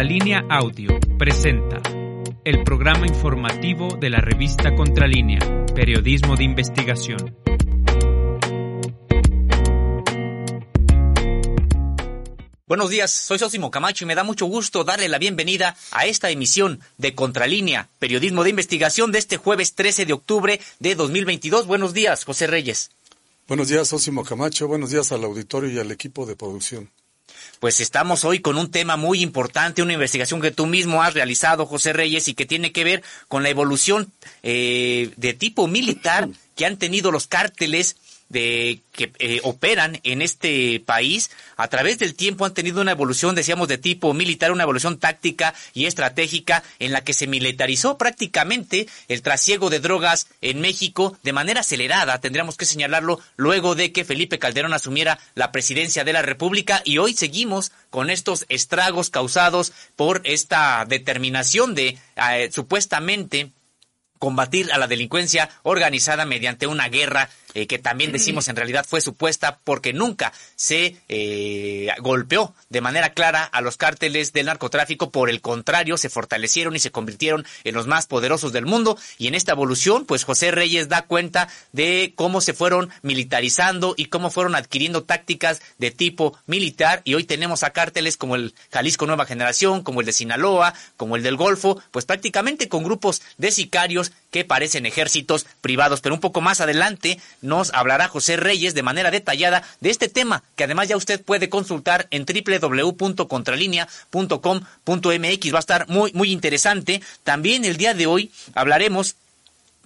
Contralínea Audio presenta el programa informativo de la revista Contralínea, Periodismo de Investigación. Buenos días, soy Sosimo Camacho y me da mucho gusto darle la bienvenida a esta emisión de Contralínea, Periodismo de Investigación de este jueves 13 de octubre de 2022. Buenos días, José Reyes. Buenos días, Sosimo Camacho. Buenos días al auditorio y al equipo de producción pues estamos hoy con un tema muy importante, una investigación que tú mismo has realizado, José Reyes, y que tiene que ver con la evolución eh, de tipo militar que han tenido los cárteles de que eh, operan en este país. A través del tiempo han tenido una evolución, decíamos, de tipo militar, una evolución táctica y estratégica en la que se militarizó prácticamente el trasiego de drogas en México de manera acelerada, tendríamos que señalarlo, luego de que Felipe Calderón asumiera la presidencia de la República. Y hoy seguimos con estos estragos causados por esta determinación de eh, supuestamente combatir a la delincuencia organizada mediante una guerra eh, que también decimos en realidad fue supuesta porque nunca se eh, golpeó de manera clara a los cárteles del narcotráfico, por el contrario, se fortalecieron y se convirtieron en los más poderosos del mundo. Y en esta evolución, pues José Reyes da cuenta de cómo se fueron militarizando y cómo fueron adquiriendo tácticas de tipo militar. Y hoy tenemos a cárteles como el Jalisco Nueva Generación, como el de Sinaloa, como el del Golfo, pues prácticamente con grupos de sicarios que parecen ejércitos privados, pero un poco más adelante nos hablará José Reyes de manera detallada de este tema, que además ya usted puede consultar en www.contralinea.com.mx. Va a estar muy, muy interesante. También el día de hoy hablaremos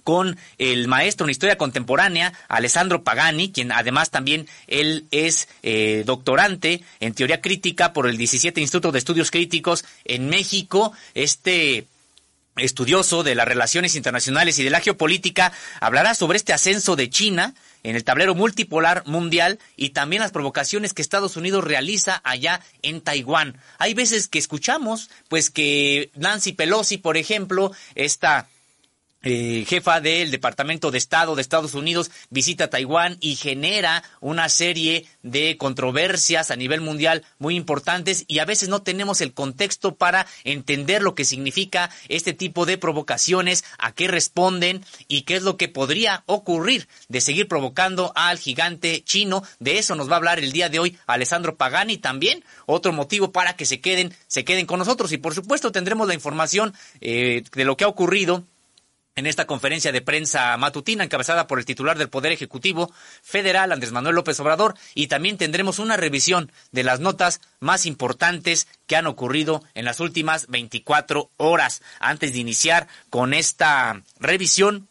con el maestro en historia contemporánea, Alessandro Pagani, quien además también él es eh, doctorante en teoría crítica por el 17 Instituto de Estudios Críticos en México. Este estudioso de las relaciones internacionales y de la geopolítica, hablará sobre este ascenso de China en el tablero multipolar mundial y también las provocaciones que Estados Unidos realiza allá en Taiwán. Hay veces que escuchamos, pues que Nancy Pelosi, por ejemplo, esta eh, jefa del Departamento de Estado de Estados Unidos visita Taiwán y genera una serie de controversias a nivel mundial muy importantes y a veces no tenemos el contexto para entender lo que significa este tipo de provocaciones, a qué responden y qué es lo que podría ocurrir de seguir provocando al gigante chino. De eso nos va a hablar el día de hoy Alessandro Pagani también, otro motivo para que se queden, se queden con nosotros y por supuesto tendremos la información eh, de lo que ha ocurrido en esta conferencia de prensa matutina encabezada por el titular del Poder Ejecutivo Federal, Andrés Manuel López Obrador, y también tendremos una revisión de las notas más importantes que han ocurrido en las últimas 24 horas. Antes de iniciar con esta revisión,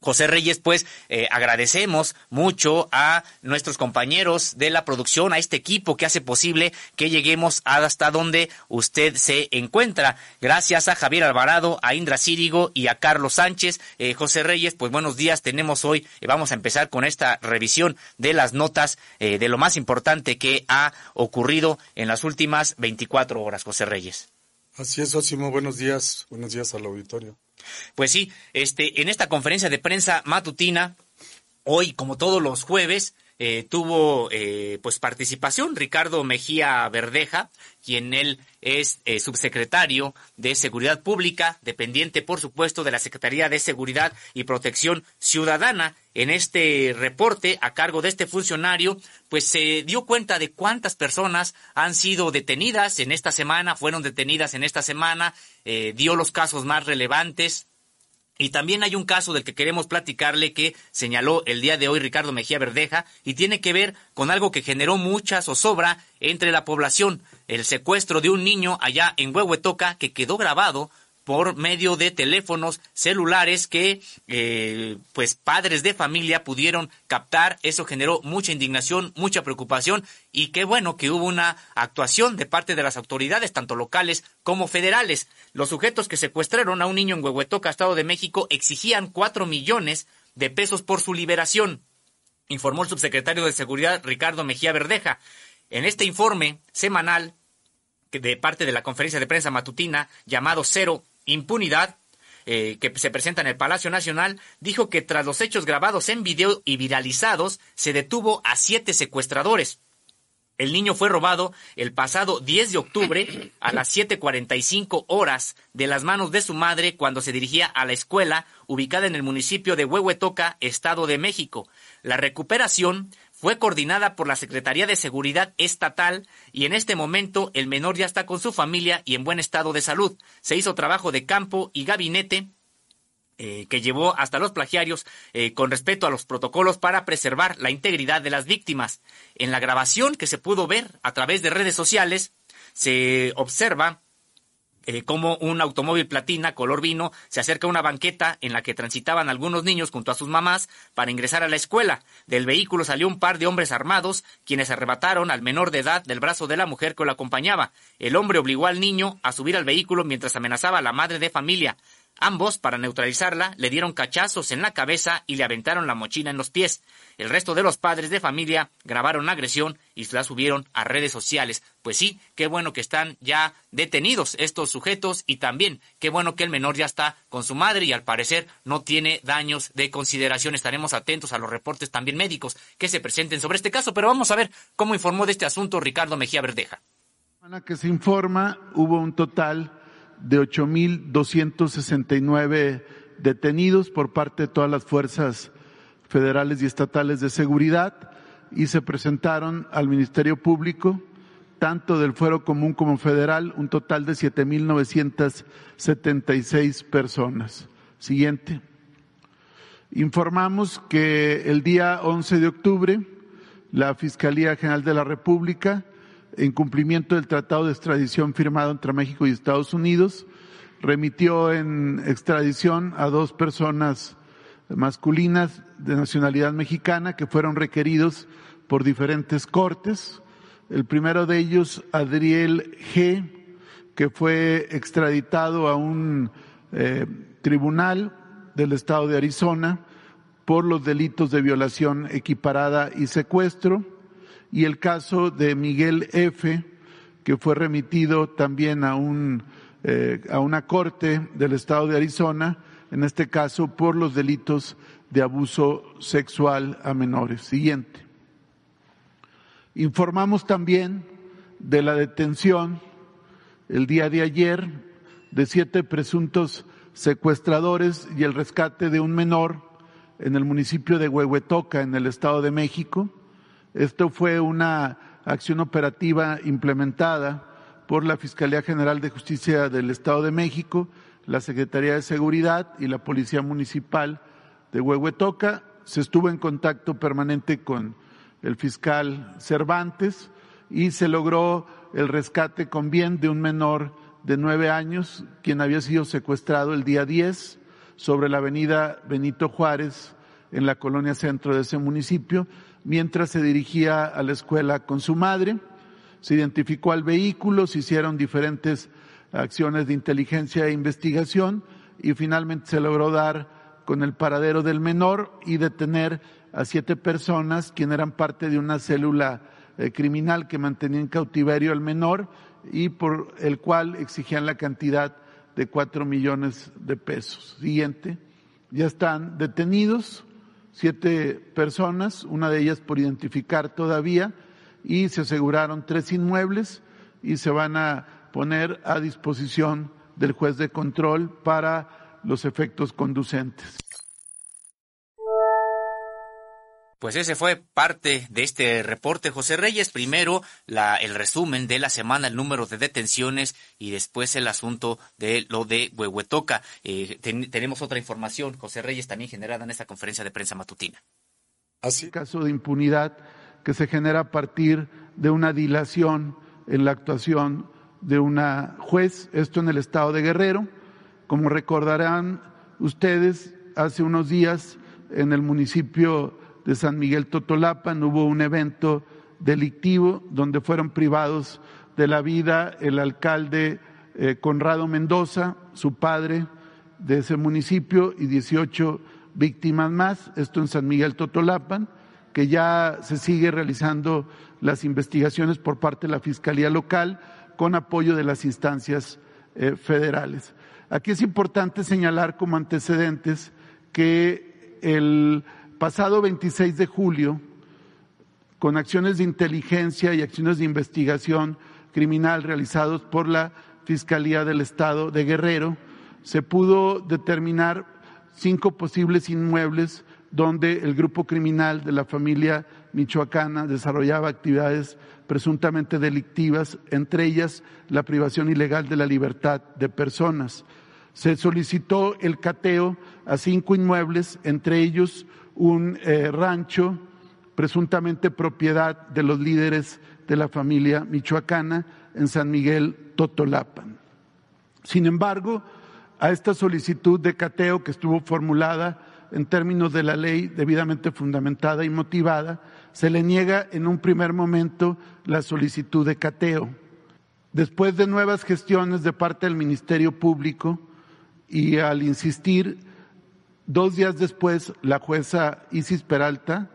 José Reyes, pues eh, agradecemos mucho a nuestros compañeros de la producción, a este equipo que hace posible que lleguemos hasta donde usted se encuentra. Gracias a Javier Alvarado, a Indra Círigo y a Carlos Sánchez. Eh, José Reyes, pues buenos días. Tenemos hoy, eh, vamos a empezar con esta revisión de las notas de lo más importante que ha ocurrido en las últimas 24 horas, José Reyes. Así es, Osimo. Buenos días. Buenos días al auditorio. Pues sí, este, en esta conferencia de prensa matutina, hoy, como todos los jueves, eh, tuvo eh, pues participación Ricardo Mejía Verdeja, quien él es eh, subsecretario de Seguridad Pública, dependiente por supuesto de la Secretaría de Seguridad y Protección Ciudadana. En este reporte a cargo de este funcionario, pues se dio cuenta de cuántas personas han sido detenidas en esta semana, fueron detenidas en esta semana, dio los casos más relevantes, y también hay un caso del que queremos platicarle que señaló el día de hoy Ricardo Mejía Verdeja y tiene que ver con algo que generó mucha zozobra entre la población, el secuestro de un niño allá en Huehuetoca que quedó grabado por medio de teléfonos celulares que eh, pues padres de familia pudieron captar. Eso generó mucha indignación, mucha preocupación y qué bueno que hubo una actuación de parte de las autoridades, tanto locales como federales. Los sujetos que secuestraron a un niño en Huehuetoca, Estado de México, exigían cuatro millones de pesos por su liberación, informó el subsecretario de Seguridad Ricardo Mejía Verdeja. En este informe semanal de parte de la conferencia de prensa matutina llamado Cero impunidad eh, que se presenta en el Palacio Nacional, dijo que tras los hechos grabados en video y viralizados, se detuvo a siete secuestradores. El niño fue robado el pasado 10 de octubre a las 7.45 horas de las manos de su madre cuando se dirigía a la escuela ubicada en el municipio de Huehuetoca, Estado de México. La recuperación fue coordinada por la Secretaría de Seguridad Estatal y en este momento el menor ya está con su familia y en buen estado de salud. Se hizo trabajo de campo y gabinete eh, que llevó hasta los plagiarios eh, con respecto a los protocolos para preservar la integridad de las víctimas. En la grabación que se pudo ver a través de redes sociales, se observa eh, como un automóvil platina color vino se acerca a una banqueta en la que transitaban algunos niños junto a sus mamás para ingresar a la escuela. Del vehículo salió un par de hombres armados, quienes arrebataron al menor de edad del brazo de la mujer que lo acompañaba. El hombre obligó al niño a subir al vehículo mientras amenazaba a la madre de familia. Ambos, para neutralizarla, le dieron cachazos en la cabeza y le aventaron la mochila en los pies. El resto de los padres de familia grabaron la agresión y la subieron a redes sociales. Pues sí, qué bueno que están ya detenidos estos sujetos y también qué bueno que el menor ya está con su madre y al parecer no tiene daños de consideración. Estaremos atentos a los reportes también médicos que se presenten sobre este caso, pero vamos a ver cómo informó de este asunto Ricardo Mejía Verdeja. Que se informa, hubo un total de 8.269 detenidos por parte de todas las fuerzas federales y estatales de seguridad y se presentaron al Ministerio Público, tanto del Fuero Común como federal, un total de 7.976 personas. Siguiente. Informamos que el día 11 de octubre la Fiscalía General de la República en cumplimiento del tratado de extradición firmado entre México y Estados Unidos, remitió en extradición a dos personas masculinas de nacionalidad mexicana que fueron requeridos por diferentes cortes. El primero de ellos, Adriel G., que fue extraditado a un eh, tribunal del estado de Arizona por los delitos de violación equiparada y secuestro y el caso de Miguel F., que fue remitido también a, un, eh, a una corte del estado de Arizona, en este caso por los delitos de abuso sexual a menores. Siguiente. Informamos también de la detención el día de ayer de siete presuntos secuestradores y el rescate de un menor en el municipio de Huehuetoca, en el Estado de México. Esto fue una acción operativa implementada por la Fiscalía General de Justicia del Estado de México, la Secretaría de Seguridad y la Policía Municipal de Huehuetoca. Se estuvo en contacto permanente con el fiscal Cervantes y se logró el rescate con bien de un menor de nueve años, quien había sido secuestrado el día 10 sobre la avenida Benito Juárez en la colonia centro de ese municipio mientras se dirigía a la escuela con su madre. Se identificó al vehículo, se hicieron diferentes acciones de inteligencia e investigación y finalmente se logró dar con el paradero del menor y detener a siete personas quienes eran parte de una célula eh, criminal que mantenía en cautiverio al menor y por el cual exigían la cantidad de cuatro millones de pesos. Siguiente. Ya están detenidos siete personas, una de ellas por identificar todavía, y se aseguraron tres inmuebles y se van a poner a disposición del juez de control para los efectos conducentes. Pues ese fue parte de este reporte, José Reyes. Primero, el resumen de la semana, el número de detenciones y después el asunto de lo de Huehuetoca. Eh, tenemos otra información, José Reyes, también generada en esta conferencia de prensa matutina. Así. Caso de impunidad que se genera a partir de una dilación en la actuación de una juez, esto en el estado de Guerrero. Como recordarán ustedes, hace unos días en el municipio de San Miguel Totolapan hubo un evento delictivo donde fueron privados de la vida el alcalde eh, Conrado Mendoza, su padre de ese municipio y 18 víctimas más, esto en San Miguel Totolapan, que ya se sigue realizando las investigaciones por parte de la Fiscalía Local con apoyo de las instancias eh, federales. Aquí es importante señalar como antecedentes que el pasado 26 de julio, con acciones de inteligencia y acciones de investigación criminal realizados por la Fiscalía del Estado de Guerrero, se pudo determinar cinco posibles inmuebles donde el grupo criminal de la familia michoacana desarrollaba actividades presuntamente delictivas, entre ellas la privación ilegal de la libertad de personas. Se solicitó el cateo a cinco inmuebles, entre ellos un eh, rancho presuntamente propiedad de los líderes de la familia michoacana en San Miguel Totolapan. Sin embargo, a esta solicitud de cateo que estuvo formulada en términos de la ley debidamente fundamentada y motivada, se le niega en un primer momento la solicitud de cateo. Después de nuevas gestiones de parte del Ministerio Público y al insistir, dos días después, la jueza Isis Peralta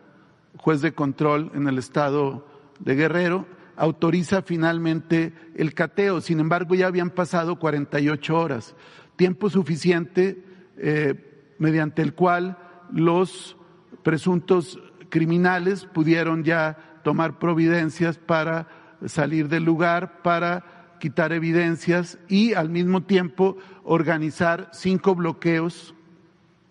juez de control en el estado de Guerrero, autoriza finalmente el cateo. Sin embargo, ya habían pasado 48 horas, tiempo suficiente eh, mediante el cual los presuntos criminales pudieron ya tomar providencias para salir del lugar, para quitar evidencias y al mismo tiempo organizar cinco bloqueos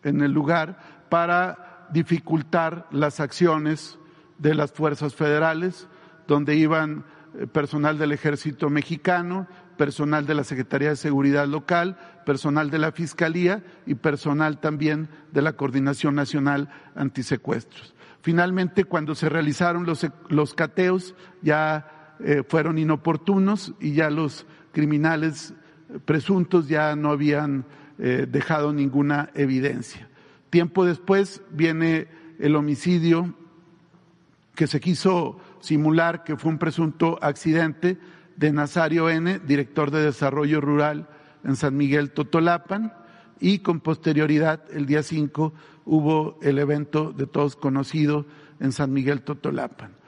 en el lugar para dificultar las acciones de las fuerzas federales, donde iban eh, personal del ejército mexicano, personal de la Secretaría de Seguridad Local, personal de la Fiscalía y personal también de la Coordinación Nacional Antisecuestros. Finalmente, cuando se realizaron los, los cateos, ya eh, fueron inoportunos y ya los criminales presuntos ya no habían eh, dejado ninguna evidencia. Tiempo después viene el homicidio que se quiso simular que fue un presunto accidente de Nazario N., director de Desarrollo Rural en San Miguel Totolapan, y con posterioridad, el día 5, hubo el evento de todos conocido en San Miguel Totolapan.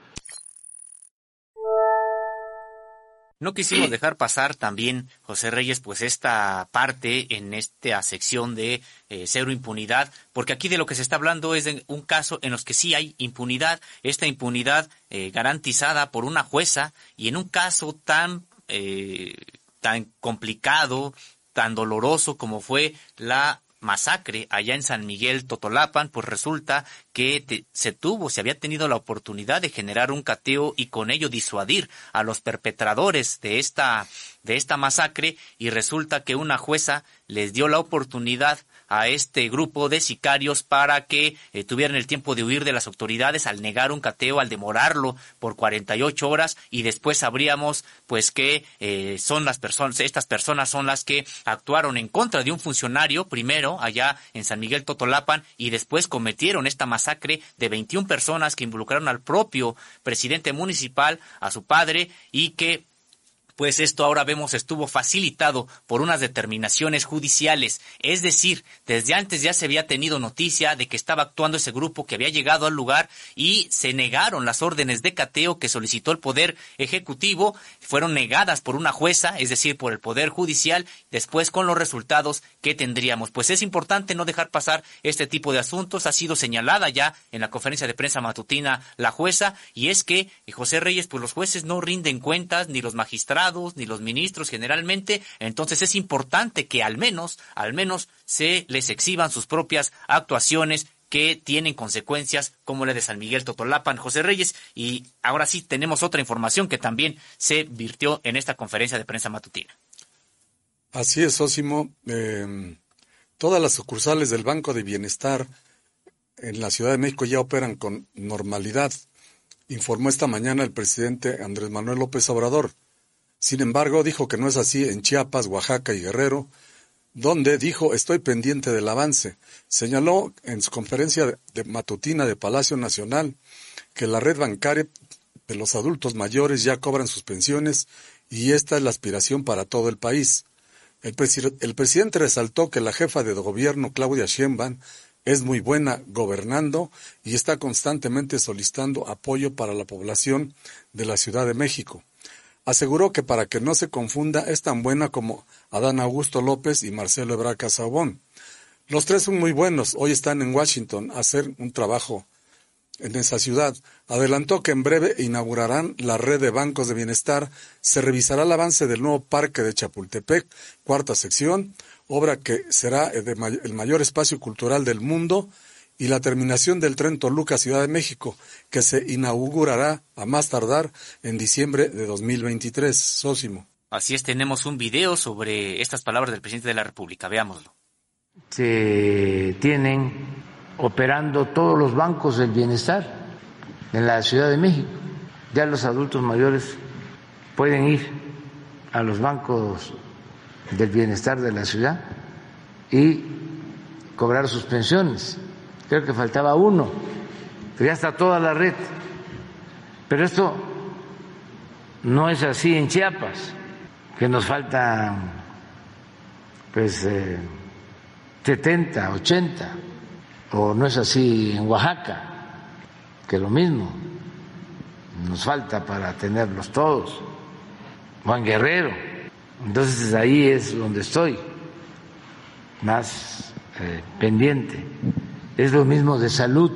No quisimos dejar pasar también, José Reyes, pues esta parte en esta sección de eh, cero impunidad, porque aquí de lo que se está hablando es de un caso en los que sí hay impunidad, esta impunidad eh, garantizada por una jueza y en un caso tan, eh, tan complicado, tan doloroso como fue la masacre allá en San Miguel Totolapan, pues resulta que se tuvo, se había tenido la oportunidad de generar un cateo y con ello disuadir a los perpetradores de esta, de esta masacre y resulta que una jueza les dio la oportunidad a este grupo de sicarios para que eh, tuvieran el tiempo de huir de las autoridades al negar un cateo, al demorarlo por 48 horas y después sabríamos pues que eh, son las personas, estas personas son las que actuaron en contra de un funcionario primero allá en San Miguel Totolapan y después cometieron esta masacre de 21 personas que involucraron al propio presidente municipal, a su padre y que pues esto ahora vemos estuvo facilitado por unas determinaciones judiciales. Es decir, desde antes ya se había tenido noticia de que estaba actuando ese grupo que había llegado al lugar y se negaron las órdenes de cateo que solicitó el Poder Ejecutivo, fueron negadas por una jueza, es decir, por el Poder Judicial, después con los resultados que tendríamos. Pues es importante no dejar pasar este tipo de asuntos. Ha sido señalada ya en la conferencia de prensa matutina la jueza y es que José Reyes, pues los jueces no rinden cuentas ni los magistrados ni los ministros generalmente, entonces es importante que al menos, al menos se les exhiban sus propias actuaciones que tienen consecuencias como la de San Miguel Totolapan, José Reyes. Y ahora sí tenemos otra información que también se virtió en esta conferencia de prensa matutina. Así es, Ósimo. Em, todas las sucursales del Banco de Bienestar en la Ciudad de México ya operan con normalidad, informó esta mañana el presidente Andrés Manuel López Obrador. Sin embargo, dijo que no es así en Chiapas, Oaxaca y Guerrero, donde dijo estoy pendiente del avance. Señaló en su conferencia de matutina de Palacio Nacional que la red bancaria de los adultos mayores ya cobran sus pensiones y esta es la aspiración para todo el país. El, presidente resaltó que la jefa de gobierno, Claudia Sheinbaum, es muy buena gobernando y está constantemente solicitando apoyo para la población de la Ciudad de México. Aseguró que para que no se confunda es tan buena como Adán Augusto López y Marcelo Ebraca Sabón. Los tres son muy buenos, hoy están en Washington a hacer un trabajo en esa ciudad. Adelantó que en breve inaugurarán la red de bancos de bienestar. Se revisará el avance del nuevo parque de Chapultepec, cuarta sección, obra que será el mayor espacio cultural del mundo, y la terminación del tren Toluca Ciudad de México, que se inaugurará a más tardar en diciembre de 2023. Sósimo. Así es, tenemos un video sobre estas palabras del presidente de la República. Veámoslo. Se tienen operando todos los bancos del bienestar en la Ciudad de México. Ya los adultos mayores pueden ir a los bancos del bienestar de la ciudad y cobrar sus pensiones. Creo que faltaba uno, pero ya está toda la red. Pero esto no es así en Chiapas, que nos faltan pues eh, 70, 80 o no es así en Oaxaca, que lo mismo, nos falta para tenerlos todos, Juan Guerrero. Entonces ahí es donde estoy, más eh, pendiente. Es lo mismo de salud.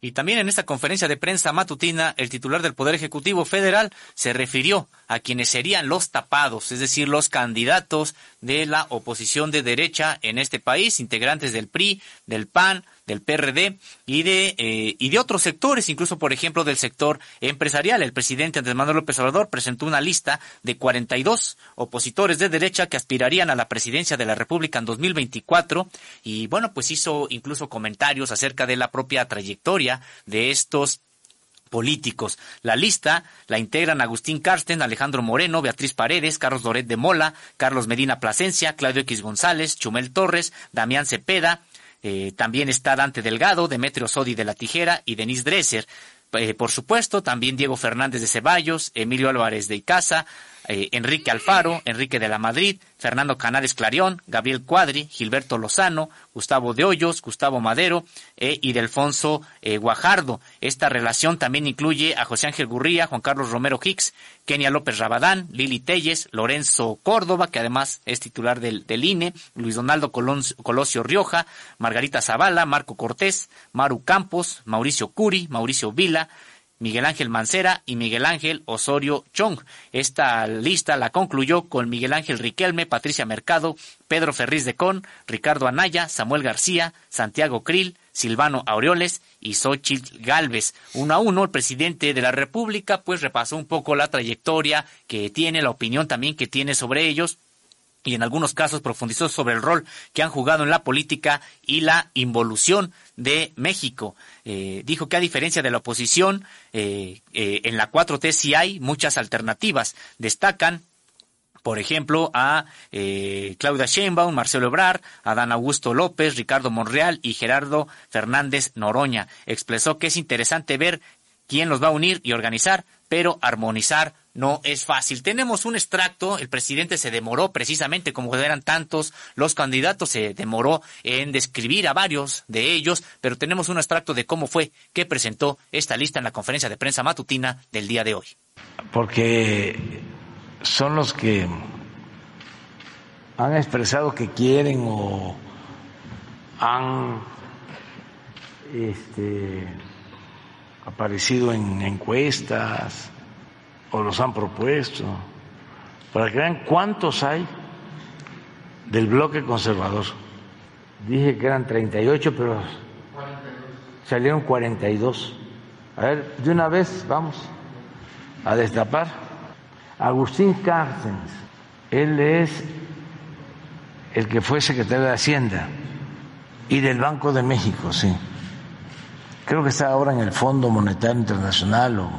Y también en esta conferencia de prensa matutina, el titular del Poder Ejecutivo Federal se refirió a quienes serían los tapados, es decir, los candidatos de la oposición de derecha en este país, integrantes del PRI, del PAN, del PRD y de, eh, y de otros sectores, incluso por ejemplo del sector empresarial. El presidente Andrés Manuel López Obrador presentó una lista de 42 opositores de derecha que aspirarían a la presidencia de la República en 2024 y bueno, pues hizo incluso comentarios acerca de la propia trayectoria de estos políticos. La lista la integran Agustín Carsten, Alejandro Moreno, Beatriz Paredes, Carlos Doret de Mola, Carlos Medina Plasencia, Claudio X González, Chumel Torres, Damián Cepeda, eh, también está Dante Delgado, Demetrio Sodi de la Tijera y Denise Dresser. Eh, por supuesto, también Diego Fernández de Ceballos, Emilio Álvarez de Icaza, eh, Enrique Alfaro, Enrique de la Madrid, Fernando Canales Clarión, Gabriel Cuadri, Gilberto Lozano, Gustavo de Hoyos, Gustavo Madero eh, y Delfonso eh, Guajardo. Esta relación también incluye a José Ángel Gurría, Juan Carlos Romero Hicks, Kenia López Rabadán, Lili Telles, Lorenzo Córdoba, que además es titular del, del INE, Luis Donaldo Colosio Rioja, Margarita Zavala, Marco Cortés, Maru Campos, Mauricio Curi, Mauricio Vila, Miguel Ángel Mancera y Miguel Ángel Osorio Chong. Esta lista la concluyó con Miguel Ángel Riquelme, Patricia Mercado, Pedro Ferriz de Con, Ricardo Anaya, Samuel García, Santiago Krill, Silvano Aureoles y Xochitl Galvez. Uno a uno, el presidente de la República pues repasó un poco la trayectoria que tiene, la opinión también que tiene sobre ellos y en algunos casos profundizó sobre el rol que han jugado en la política y la involución de México. Eh, dijo que a diferencia de la oposición, eh, eh, en la 4T sí hay muchas alternativas. Destacan por ejemplo, a Claudia Sheinbaum, Marcelo Ebrard, Adán Augusto López, Ricardo Monreal y Gerardo Fernández Noroña. Expresó que es interesante ver quién los va a unir y organizar, pero armonizar no es fácil. Tenemos un extracto, el presidente se demoró precisamente, como eran tantos los candidatos, se demoró en describir a varios de ellos, pero tenemos un extracto de cómo fue que presentó esta lista en la conferencia de prensa matutina del día de hoy. Porque son los que han expresado que quieren o han este, aparecido en encuestas o los han propuesto, para que vean cuántos hay del bloque conservador. Dije que eran 38, pero salieron 42. A ver, de una vez vamos a destapar. Agustín Cárcenes, él es el que fue secretario de Hacienda y del Banco de México, sí. Creo que está ahora en el Fondo Monetario Internacional o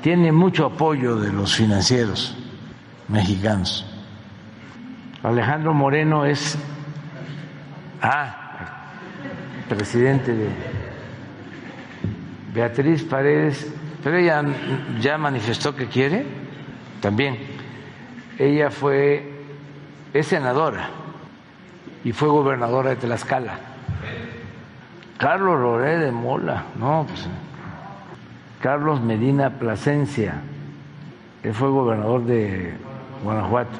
tiene mucho apoyo de los financieros mexicanos. Alejandro Moreno es ah, presidente de Beatriz Paredes, pero ella ya manifestó que quiere también. Ella fue es senadora y fue gobernadora de Tlaxcala. Carlos Loré de Mola, no, pues Carlos Medina Plasencia, él fue gobernador de Guanajuato.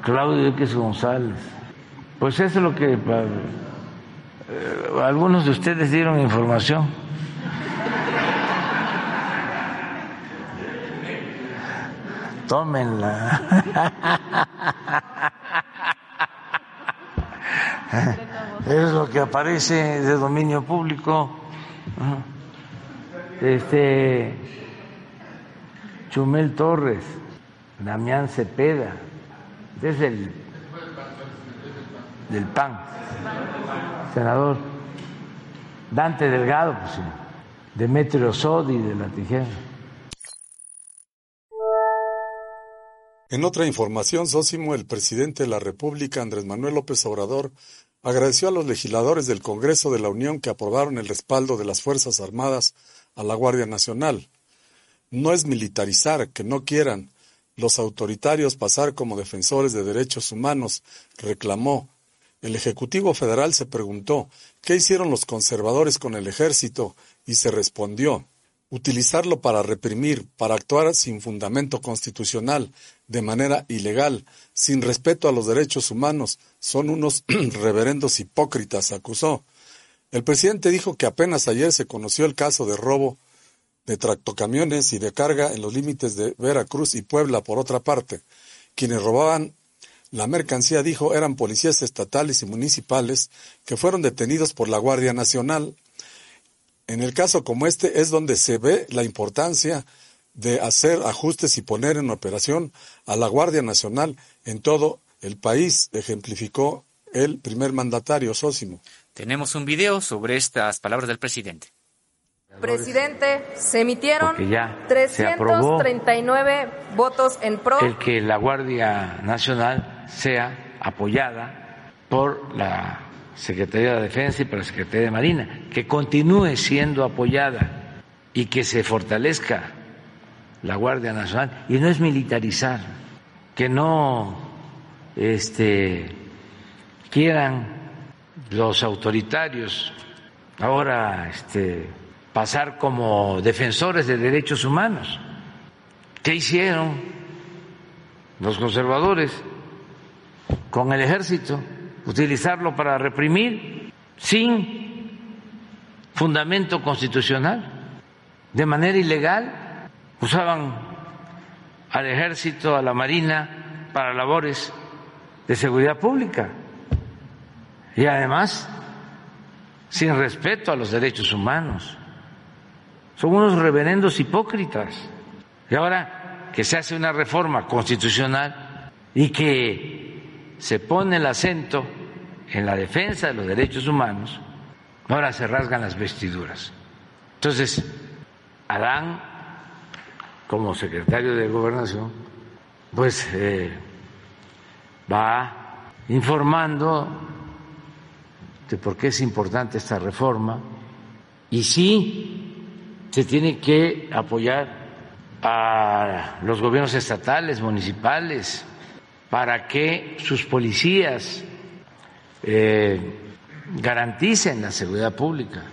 Claudio X González. Pues eso es lo que Eh, algunos de ustedes dieron información. Tómenla. Es lo que aparece de dominio público. Este Chumel Torres, Damián Cepeda, es el del PAN, senador Dante Delgado, pues Demetrio Sodi de la Tijera. En otra información, Sósimo, el presidente de la República, Andrés Manuel López Obrador, agradeció a los legisladores del Congreso de la Unión que aprobaron el respaldo de las Fuerzas Armadas a la Guardia Nacional. No es militarizar que no quieran los autoritarios pasar como defensores de derechos humanos, reclamó. El Ejecutivo Federal se preguntó qué hicieron los conservadores con el ejército y se respondió utilizarlo para reprimir, para actuar sin fundamento constitucional, de manera ilegal, sin respeto a los derechos humanos, son unos reverendos hipócritas, acusó. El presidente dijo que apenas ayer se conoció el caso de robo de tractocamiones y de carga en los límites de Veracruz y Puebla, por otra parte. Quienes robaban la mercancía, dijo, eran policías estatales y municipales que fueron detenidos por la Guardia Nacional en el caso como este es donde se ve la importancia de hacer ajustes y poner en operación a la Guardia Nacional en todo el país, ejemplificó el primer mandatario Sósimo. Tenemos un video sobre estas palabras del presidente. Presidente, se emitieron 339 votos en pro. El que la Guardia Nacional sea apoyada por la Secretaría de Defensa y para la Secretaría de Marina, que continúe siendo apoyada y que se fortalezca la Guardia Nacional. Y no es militarizar, que no este, quieran los autoritarios ahora este, pasar como defensores de derechos humanos. ¿Qué hicieron los conservadores con el ejército? Utilizarlo para reprimir sin fundamento constitucional, de manera ilegal. Usaban al ejército, a la marina, para labores de seguridad pública y además sin respeto a los derechos humanos. Son unos reverendos hipócritas. Y ahora que se hace una reforma constitucional y que se pone el acento en la defensa de los derechos humanos, ahora se rasgan las vestiduras. Entonces, Adán, como secretario de Gobernación, pues eh, va informando de por qué es importante esta reforma y sí se tiene que apoyar a los gobiernos estatales, municipales, para que sus policías eh, garanticen la seguridad pública.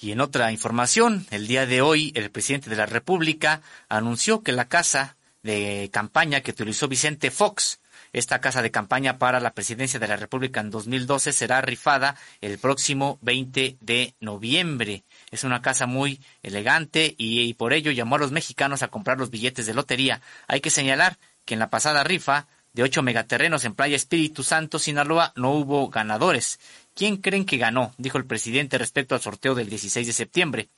Y en otra información, el día de hoy el presidente de la República anunció que la casa de campaña que utilizó Vicente Fox, esta casa de campaña para la presidencia de la República en 2012 será rifada el próximo 20 de noviembre. Es una casa muy elegante y, y por ello llamó a los mexicanos a comprar los billetes de lotería. Hay que señalar que en la pasada rifa de ocho megaterrenos en Playa Espíritu Santo, Sinaloa, no hubo ganadores. ¿Quién creen que ganó? dijo el presidente respecto al sorteo del 16 de septiembre.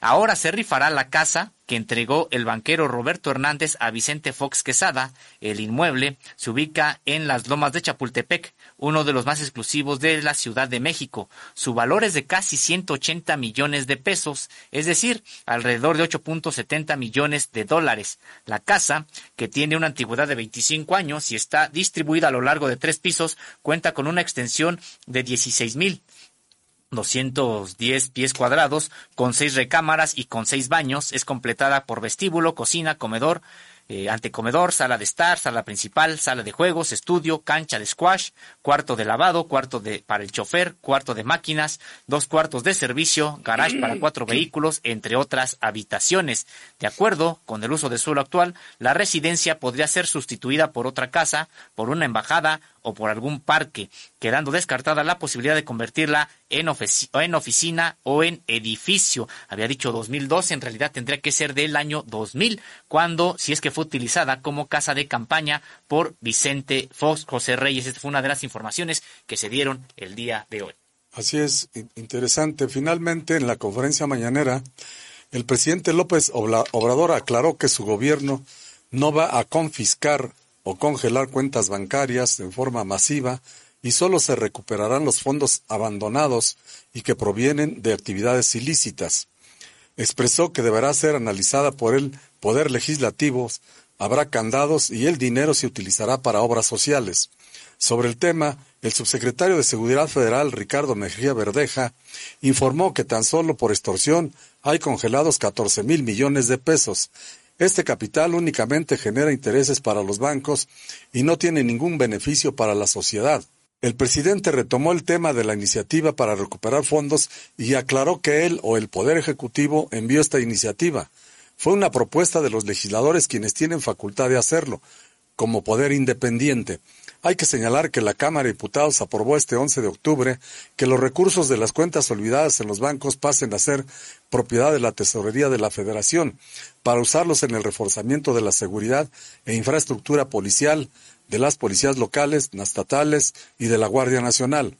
Ahora se rifará la casa que entregó el banquero Roberto Hernández a Vicente Fox Quesada. El inmueble se ubica en las lomas de Chapultepec, uno de los más exclusivos de la Ciudad de México. Su valor es de casi 180 millones de pesos, es decir, alrededor de 8.70 millones de dólares. La casa, que tiene una antigüedad de 25 años y está distribuida a lo largo de tres pisos, cuenta con una extensión de 16 mil 210 pies cuadrados, con seis recámaras y con seis baños. Es completada por vestíbulo, cocina, comedor, eh, antecomedor, sala de estar, sala principal, sala de juegos, estudio, cancha de squash, cuarto de lavado, cuarto de, para el chofer, cuarto de máquinas, dos cuartos de servicio, garage para cuatro vehículos, entre otras habitaciones. De acuerdo con el uso de suelo actual, la residencia podría ser sustituida por otra casa, por una embajada o por algún parque, quedando descartada la posibilidad de convertirla en, oficina o en edificio. Había dicho 2012, en realidad tendría que ser del año 2000, cuando, si es que fue utilizada como casa de campaña por Vicente Fox José Reyes. Esta fue una de las informaciones que se dieron el día de hoy. Así es, interesante. Finalmente, en la conferencia mañanera, el presidente López Obrador aclaró que su gobierno no va a confiscar congelar cuentas bancarias en forma masiva y solo se recuperarán los fondos abandonados y que provienen de actividades ilícitas. Expresó que deberá ser analizada por el Poder Legislativo, habrá candados y el dinero se utilizará para obras sociales. Sobre el tema, el subsecretario de Seguridad Federal, Ricardo Mejía Verdeja, informó que tan solo por extorsión hay congelados 14 mil millones de pesos. Este capital únicamente genera intereses para los bancos y no tiene ningún beneficio para la sociedad. El presidente retomó el tema de la iniciativa para recuperar fondos y aclaró que él o el Poder Ejecutivo envió esta iniciativa. Fue una propuesta de los legisladores quienes tienen facultad de hacerlo, como poder independiente. Hay que señalar que la Cámara de Diputados aprobó este 11 de octubre que los recursos de las cuentas olvidadas en los bancos pasen a ser propiedad de la Tesorería de la Federación para usarlos en el reforzamiento de la seguridad e infraestructura policial de las policías locales, estatales y de la Guardia Nacional.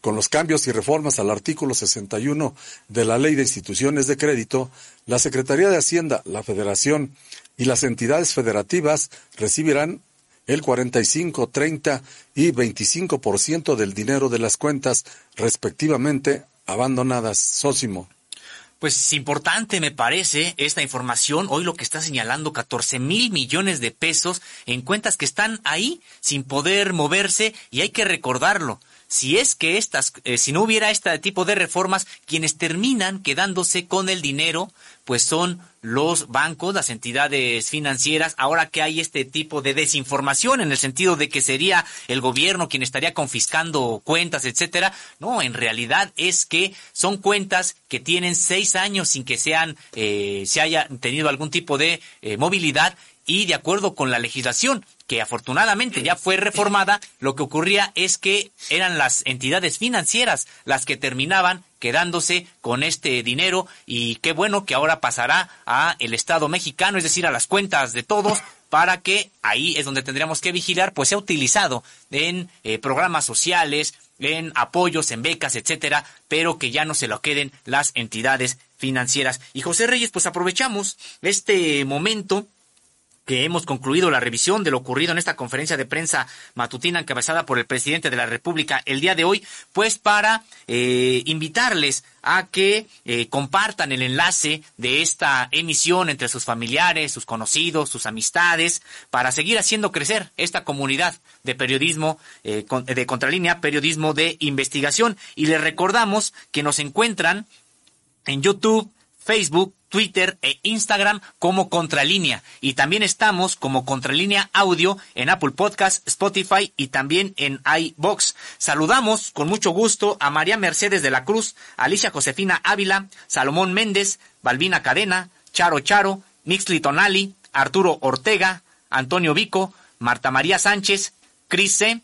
Con los cambios y reformas al artículo 61 de la Ley de Instituciones de Crédito, la Secretaría de Hacienda, la Federación y las entidades federativas recibirán el 45, 30 y 25% del dinero de las cuentas, respectivamente, abandonadas. Sósimo. Pues importante me parece esta información. Hoy lo que está señalando 14 mil millones de pesos en cuentas que están ahí sin poder moverse y hay que recordarlo si es que estas, eh, si no hubiera este tipo de reformas, quienes terminan quedándose con el dinero, pues son los bancos, las entidades financieras, ahora que hay este tipo de desinformación en el sentido de que sería el gobierno quien estaría confiscando cuentas, etcétera. No, en realidad es que son cuentas que tienen seis años sin que sean, eh, se haya tenido algún tipo de eh, movilidad y de acuerdo con la legislación que afortunadamente ya fue reformada, lo que ocurría es que eran las entidades financieras las que terminaban quedándose con este dinero y qué bueno que ahora pasará a el Estado mexicano, es decir, a las cuentas de todos para que ahí es donde tendríamos que vigilar, pues sea utilizado en eh, programas sociales, en apoyos, en becas, etcétera, pero que ya no se lo queden las entidades financieras. Y José Reyes, pues aprovechamos este momento que hemos concluido la revisión de lo ocurrido en esta conferencia de prensa matutina encabezada por el presidente de la República el día de hoy, pues para eh, invitarles a que eh, compartan el enlace de esta emisión entre sus familiares, sus conocidos, sus amistades, para seguir haciendo crecer esta comunidad de periodismo eh, de contralínea, periodismo de investigación. Y les recordamos que nos encuentran en YouTube, Facebook, Twitter e Instagram como Contralínea. Y también estamos como Contralínea Audio en Apple Podcast, Spotify y también en iBox. Saludamos con mucho gusto a María Mercedes de la Cruz, Alicia Josefina Ávila, Salomón Méndez, Balbina Cadena, Charo Charo, Mixli Tonali, Arturo Ortega, Antonio Vico, Marta María Sánchez, Cris C.,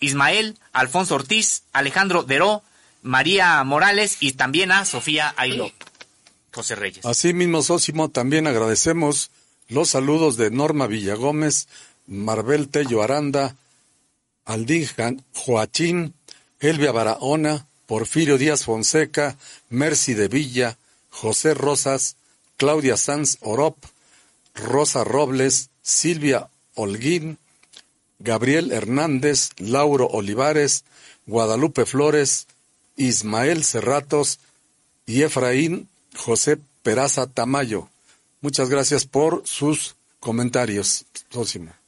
Ismael, Alfonso Ortiz, Alejandro Deró, María Morales y también a Sofía Ailo. José Reyes. Asimismo, Sósimo, también agradecemos los saludos de Norma Villagómez, Marbel Tello Aranda, Aldín Joachín, Elvia Barahona, Porfirio Díaz Fonseca, Mercy de Villa, José Rosas, Claudia Sanz Orop, Rosa Robles, Silvia Holguín, Gabriel Hernández, Lauro Olivares, Guadalupe Flores, Ismael Cerratos y Efraín José Peraza Tamayo. Muchas gracias por sus comentarios.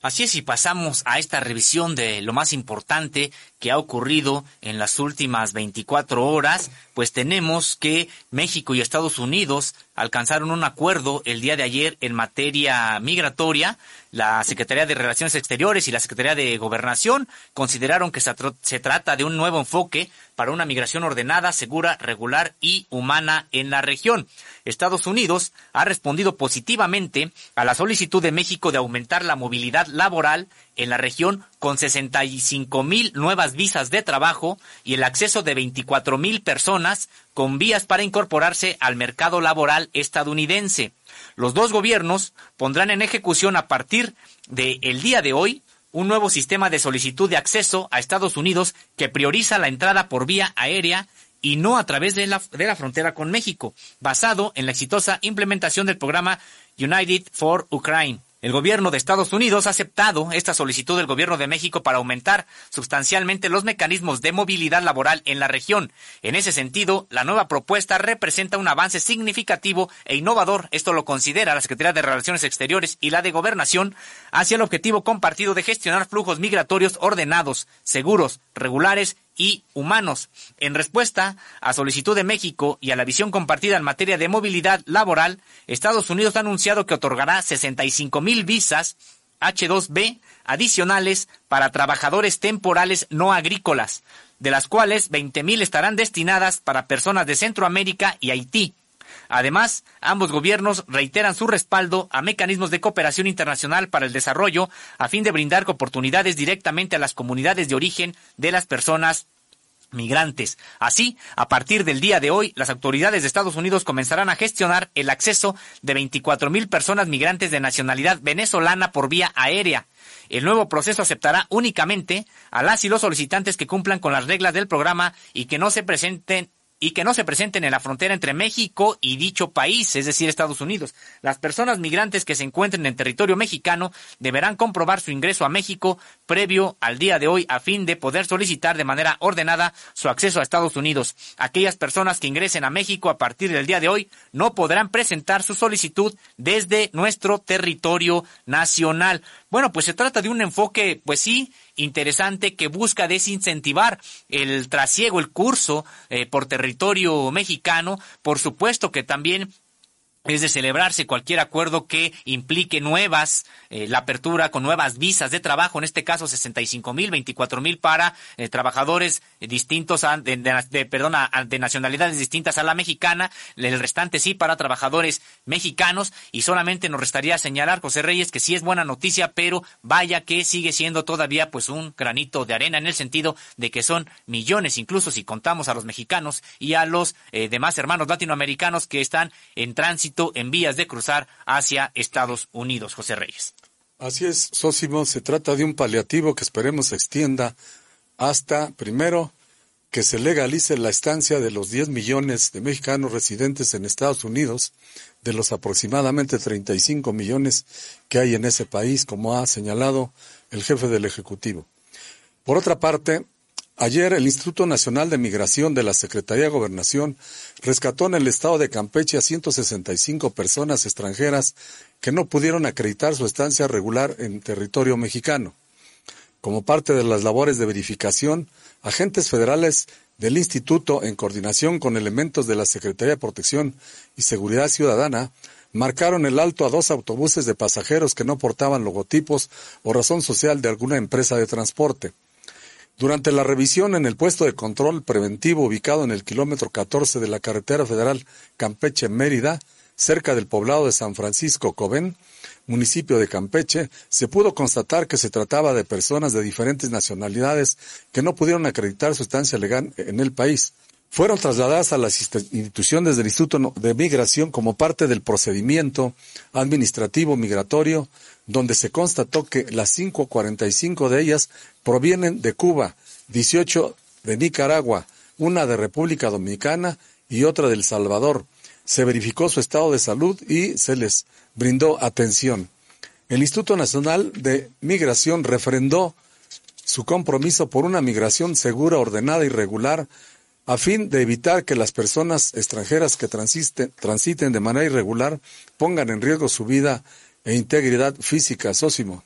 Así es, y pasamos a esta revisión de lo más importante que ha ocurrido en las últimas 24 horas, pues tenemos que México y Estados Unidos alcanzaron un acuerdo el día de ayer en materia migratoria. la Secretaría de Relaciones Exteriores y la Secretaría de Gobernación consideraron que se, trata de un nuevo enfoque para una migración ordenada, segura, regular y humana en la región. Estados Unidos ha respondido positivamente a la solicitud de México de aumentar la movilidad laboral en la región con 65 mil nuevas visas de trabajo y el acceso de 24 mil personas con vías para incorporarse al mercado laboral estadounidense. Los dos gobiernos pondrán en ejecución a partir del día de hoy un nuevo sistema de solicitud de acceso a Estados Unidos que prioriza la entrada por vía aérea y no a través de la, de la frontera con México, basado en la exitosa implementación del programa United for Ukraine. El gobierno de Estados Unidos ha aceptado esta solicitud del gobierno de México para aumentar sustancialmente los mecanismos de movilidad laboral en la región. En ese sentido, la nueva propuesta representa un avance significativo e innovador. Esto lo considera la Secretaría de Relaciones Exteriores y la de Gobernación hacia el objetivo compartido de gestionar flujos migratorios ordenados, seguros, regulares y humanos. En respuesta a solicitud de México y a la visión compartida en materia de movilidad laboral, Estados Unidos ha anunciado que otorgará 65 mil visas H2B adicionales para trabajadores temporales no agrícolas, de las cuales 20 mil estarán destinadas para personas de Centroamérica y Haití. Además, ambos gobiernos reiteran su respaldo a mecanismos de cooperación internacional para el desarrollo a fin de brindar oportunidades directamente a las comunidades de origen de las personas migrantes. Así, a partir del día de hoy, las autoridades de Estados Unidos comenzarán a gestionar el acceso de 24 mil personas migrantes de nacionalidad venezolana por vía aérea. El nuevo proceso aceptará únicamente a las y los solicitantes que cumplan con las reglas del programa y que no se presenten y que no se presenten en la frontera entre México y dicho país, es decir, Estados Unidos. Las personas migrantes que se encuentren en territorio mexicano deberán comprobar su ingreso a México previo al día de hoy a fin de poder solicitar de manera ordenada su acceso a Estados Unidos. Aquellas personas que ingresen a México a partir del día de hoy no podrán presentar su solicitud desde nuestro territorio nacional. Bueno, pues se trata de un enfoque, pues sí, interesante que busca desincentivar el trasiego, el curso eh, por territorio mexicano. Por supuesto que también es de celebrarse cualquier acuerdo que implique nuevas, eh, la apertura con nuevas visas de trabajo, en este caso 65 mil, 24 mil para eh, trabajadores distintos, de, de, perdona, de nacionalidades distintas a la mexicana, el restante sí para trabajadores mexicanos. Y solamente nos restaría señalar, José Reyes, que sí es buena noticia, pero vaya que sigue siendo todavía pues un granito de arena en el sentido de que son millones, incluso si contamos a los mexicanos y a los eh, demás hermanos latinoamericanos que están en tránsito en vías de cruzar hacia Estados Unidos. José Reyes. Así es, Sósimo, se trata de un paliativo que esperemos se extienda hasta, primero, que se legalice la estancia de los 10 millones de mexicanos residentes en Estados Unidos, de los aproximadamente 35 millones que hay en ese país, como ha señalado el jefe del Ejecutivo. Por otra parte, Ayer el Instituto Nacional de Migración de la Secretaría de Gobernación rescató en el estado de Campeche a 165 personas extranjeras que no pudieron acreditar su estancia regular en territorio mexicano. Como parte de las labores de verificación, agentes federales del instituto, en coordinación con elementos de la Secretaría de Protección y Seguridad Ciudadana, marcaron el alto a dos autobuses de pasajeros que no portaban logotipos o razón social de alguna empresa de transporte. Durante la revisión en el puesto de control preventivo ubicado en el kilómetro 14 de la carretera federal Campeche-Mérida, cerca del poblado de San Francisco Cobén, municipio de Campeche, se pudo constatar que se trataba de personas de diferentes nacionalidades que no pudieron acreditar su estancia legal en el país. Fueron trasladadas a las instituciones del Instituto de Migración como parte del procedimiento administrativo migratorio donde se constató que las 545 de ellas provienen de Cuba, 18 de Nicaragua, una de República Dominicana y otra del Salvador. Se verificó su estado de salud y se les brindó atención. El Instituto Nacional de Migración refrendó su compromiso por una migración segura, ordenada y regular, a fin de evitar que las personas extranjeras que transiten, de manera irregular pongan en riesgo su vida e integridad física, Sósimo.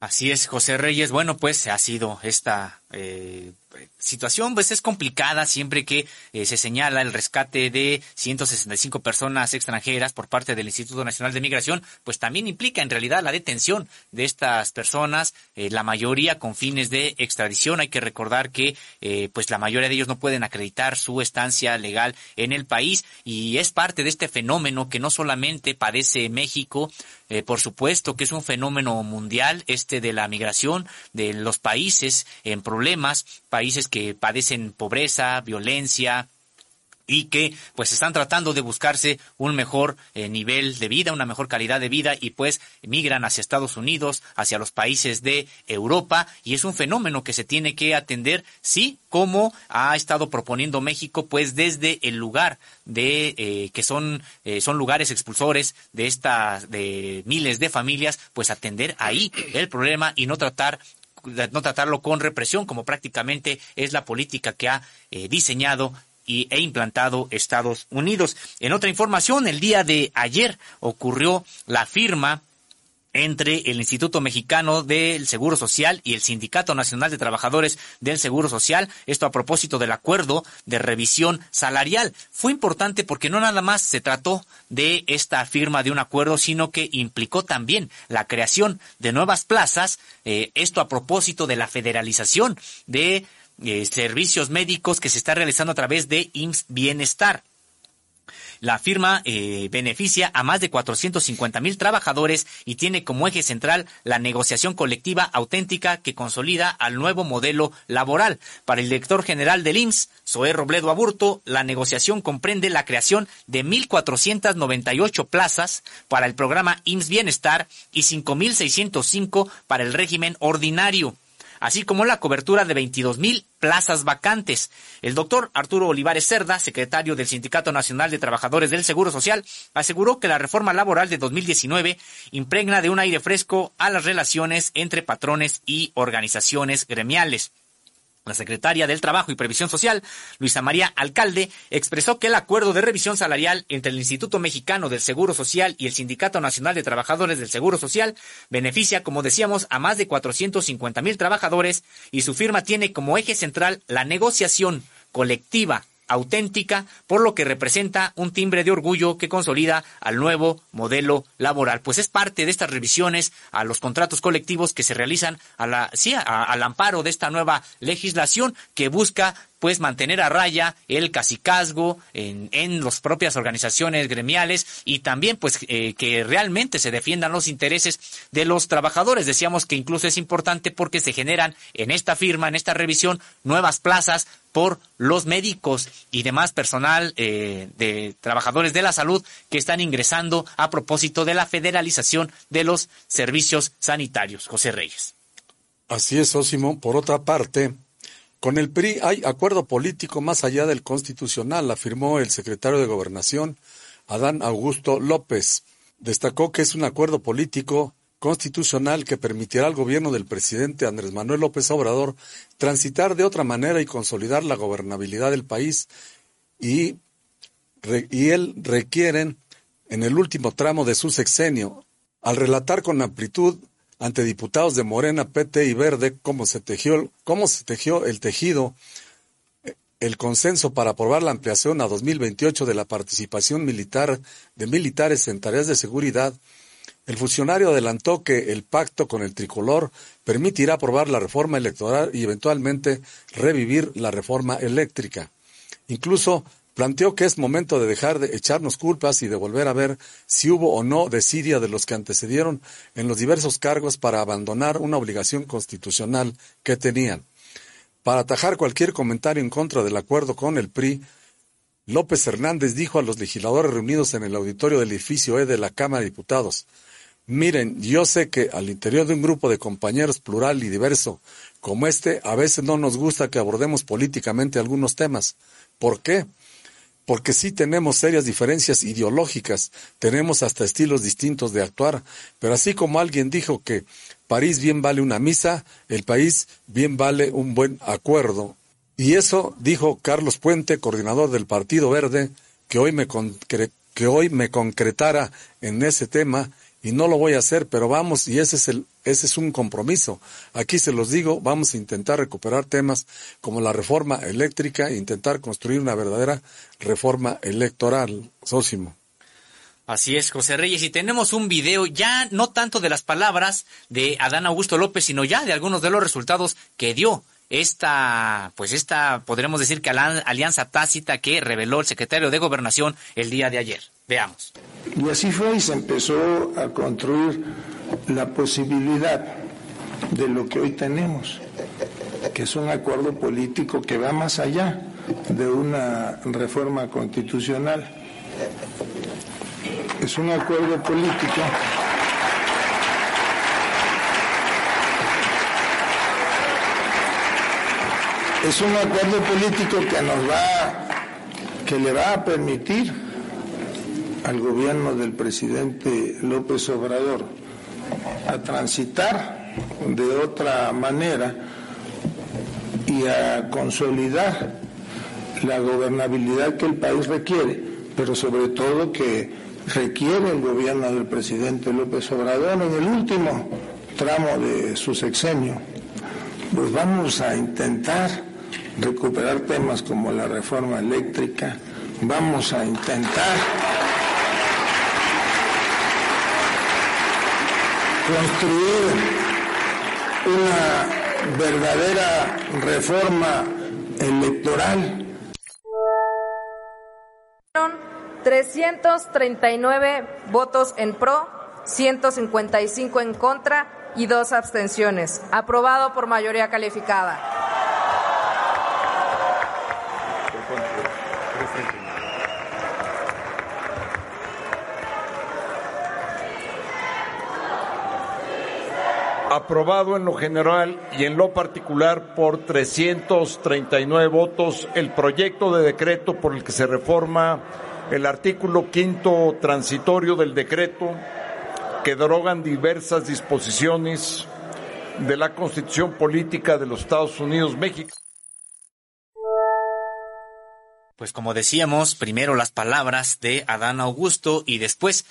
Así es, José Reyes. Bueno, pues ha sido esta, eh, situación pues es complicada siempre que eh, se señala el rescate de 165 personas extranjeras por parte del Instituto Nacional de Migración, pues también implica en realidad la detención de estas personas, eh, la mayoría con fines de extradición. Hay que recordar que eh, pues la mayoría de ellos no pueden acreditar su estancia legal en el país y es parte de este fenómeno que no solamente padece México, por supuesto que es un fenómeno mundial este de la migración de los países en problemas, países que padecen pobreza, violencia, y que pues están tratando de buscarse un mejor eh, nivel de vida, una mejor calidad de vida y pues migran hacia Estados Unidos, hacia los países de Europa y es un fenómeno que se tiene que atender, sí, como ha estado proponiendo México, pues desde el lugar de eh, que son eh, son lugares expulsores de estas de miles de familias, pues atender ahí el problema y no tratar no tratarlo con represión, como prácticamente es la política que ha eh, diseñado y, e implantado Estados Unidos. En otra información, el día de ayer ocurrió la firma entre el Instituto Mexicano del Seguro Social y el Sindicato Nacional de Trabajadores del Seguro Social. Esto a propósito del acuerdo de revisión salarial. Fue importante porque no nada más se trató de esta firma de un acuerdo, sino que implicó también la creación de nuevas plazas. Eh, esto a propósito de la federalización de eh, servicios médicos que se está realizando a través de IMSS Bienestar. La firma eh, beneficia a más de 450 mil trabajadores y tiene como eje central la negociación colectiva auténtica que consolida al nuevo modelo laboral. Para el director general del IMSS, Zoé Robledo Aburto, la negociación comprende la creación de 1.498 plazas para el programa IMSS Bienestar y 5.605 para el régimen ordinario así como la cobertura de 22 mil plazas vacantes. El doctor Arturo Olivares Cerda, secretario del Sindicato Nacional de Trabajadores del Seguro Social, aseguró que la reforma laboral de 2019 impregna de un aire fresco a las relaciones entre patrones y organizaciones gremiales. La secretaria del Trabajo y Previsión Social, Luisa María Alcalde, expresó que el acuerdo de revisión salarial entre el Instituto Mexicano del Seguro Social y el Sindicato Nacional de Trabajadores del Seguro Social beneficia, como decíamos, a más de 450 mil trabajadores y su firma tiene como eje central la negociación colectiva auténtica, por lo que representa un timbre de orgullo que consolida al nuevo modelo laboral. Pues es parte de estas revisiones a los contratos colectivos que se realizan a la, sí, al amparo de esta nueva legislación que busca pues mantener a raya el cacicazgo en, las propias organizaciones gremiales y también pues eh, que realmente se defiendan los intereses de los trabajadores. Decíamos que incluso es importante porque se generan en esta firma, en esta revisión, nuevas plazas por los médicos y demás personal eh, de trabajadores de la salud que están ingresando a propósito de la federalización de los servicios sanitarios. José Reyes. Así es, Osimo. Por otra parte, con el PRI hay acuerdo político más allá del constitucional, afirmó el secretario de Gobernación, Adán Augusto López. Destacó que es un acuerdo político constitucional que permitirá al gobierno del presidente Andrés Manuel López Obrador transitar de otra manera y consolidar la gobernabilidad del país y, y él requieren en el último tramo de su sexenio. Al relatar con amplitud ante diputados de Morena, PT y Verde cómo se tejió, cómo se tejió el tejido, el consenso para aprobar la ampliación a 2028 de la participación militar de militares en tareas de seguridad, el funcionario adelantó que el pacto con el tricolor permitirá aprobar la reforma electoral y eventualmente revivir la reforma eléctrica. Incluso planteó que es momento de dejar de echarnos culpas y de volver a ver si hubo o no desidia de los que antecedieron en los diversos cargos para abandonar una obligación constitucional que tenían. Para atajar cualquier comentario en contra del acuerdo con el PRI, López Hernández dijo a los legisladores reunidos en el auditorio del edificio E de la Cámara de Diputados, Miren, yo sé que al interior de un grupo de compañeros plural y diverso como este, a veces no nos gusta que abordemos políticamente algunos temas. ¿Por qué? porque sí tenemos serias diferencias ideológicas, tenemos hasta estilos distintos de actuar, pero así como alguien dijo que París bien vale una misa, el país bien vale un buen acuerdo. Y eso dijo Carlos Puente, coordinador del Partido Verde, que hoy me, que hoy me concretara en ese tema y no lo voy a hacer, pero vamos, y ese es el, ese es un compromiso. Aquí se los digo, vamos a intentar recuperar temas como la reforma eléctrica e intentar construir una verdadera reforma electoral, Sósimo. Así es, José Reyes, y tenemos un video ya no tanto de las palabras de Adán Augusto López, sino ya de algunos de los resultados que dio esta, pues esta, podremos decir que alianza tácita que reveló el secretario de Gobernación el día de ayer. Veamos. Y así fue y se empezó a construir la posibilidad de lo que hoy tenemos, que es un acuerdo político que va más allá de una reforma constitucional. Es un acuerdo político es un acuerdo político que nos va que le va a permitir al gobierno del presidente López Obrador a transitar de otra manera y a consolidar la gobernabilidad que el país requiere, pero sobre todo que requiere el gobierno del presidente López Obrador en el último tramo de su sexenio. Pues vamos a intentar recuperar temas como la reforma eléctrica, vamos a intentar construir una verdadera reforma electoral. 339 votos en pro, 155 en contra y dos abstenciones. Aprobado por mayoría calificada. Aprobado en lo general y en lo particular por 339 votos el proyecto de decreto por el que se reforma el artículo quinto transitorio del decreto que derogan diversas disposiciones de la Constitución Política de los Estados Unidos México. Pues como decíamos, primero las palabras de Adán Augusto y después,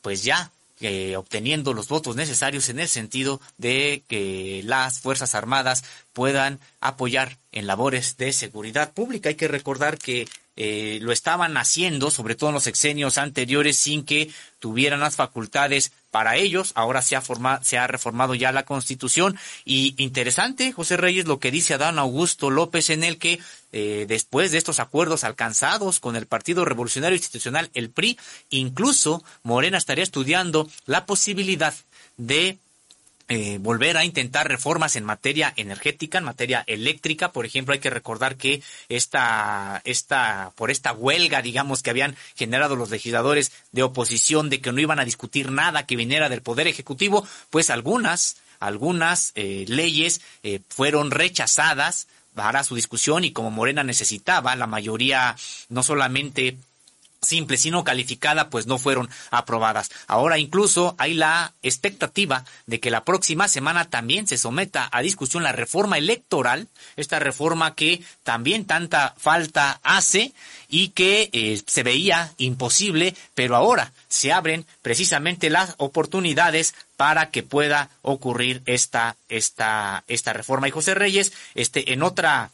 pues ya eh, obteniendo los votos necesarios en el sentido de que las Fuerzas Armadas puedan apoyar en labores de seguridad pública. Hay que recordar que eh, lo estaban haciendo, sobre todo en los sexenios anteriores, sin que tuvieran las facultades para ellos. Ahora se ha, se ha reformado ya la Constitución. Y interesante, José Reyes, lo que dice Adán Augusto López en el que eh, después de estos acuerdos alcanzados con el Partido Revolucionario Institucional, el PRI, incluso Morena estaría estudiando la posibilidad de eh, volver a intentar reformas en materia energética, en materia eléctrica. Por ejemplo, hay que recordar que esta, esta, por esta huelga, digamos, que habían generado los legisladores de oposición de que no iban a discutir nada que viniera del Poder Ejecutivo, pues algunas, algunas eh, leyes eh, fueron rechazadas para su discusión y como Morena necesitaba la mayoría no solamente simple, sino calificada, pues no fueron aprobadas. Ahora incluso hay la expectativa de que la próxima semana también se someta a discusión la reforma electoral, esta reforma que también tanta falta hace y que eh, se veía imposible, pero ahora se abren precisamente las oportunidades para que pueda ocurrir esta, esta, esta reforma. Y José Reyes, este, en otra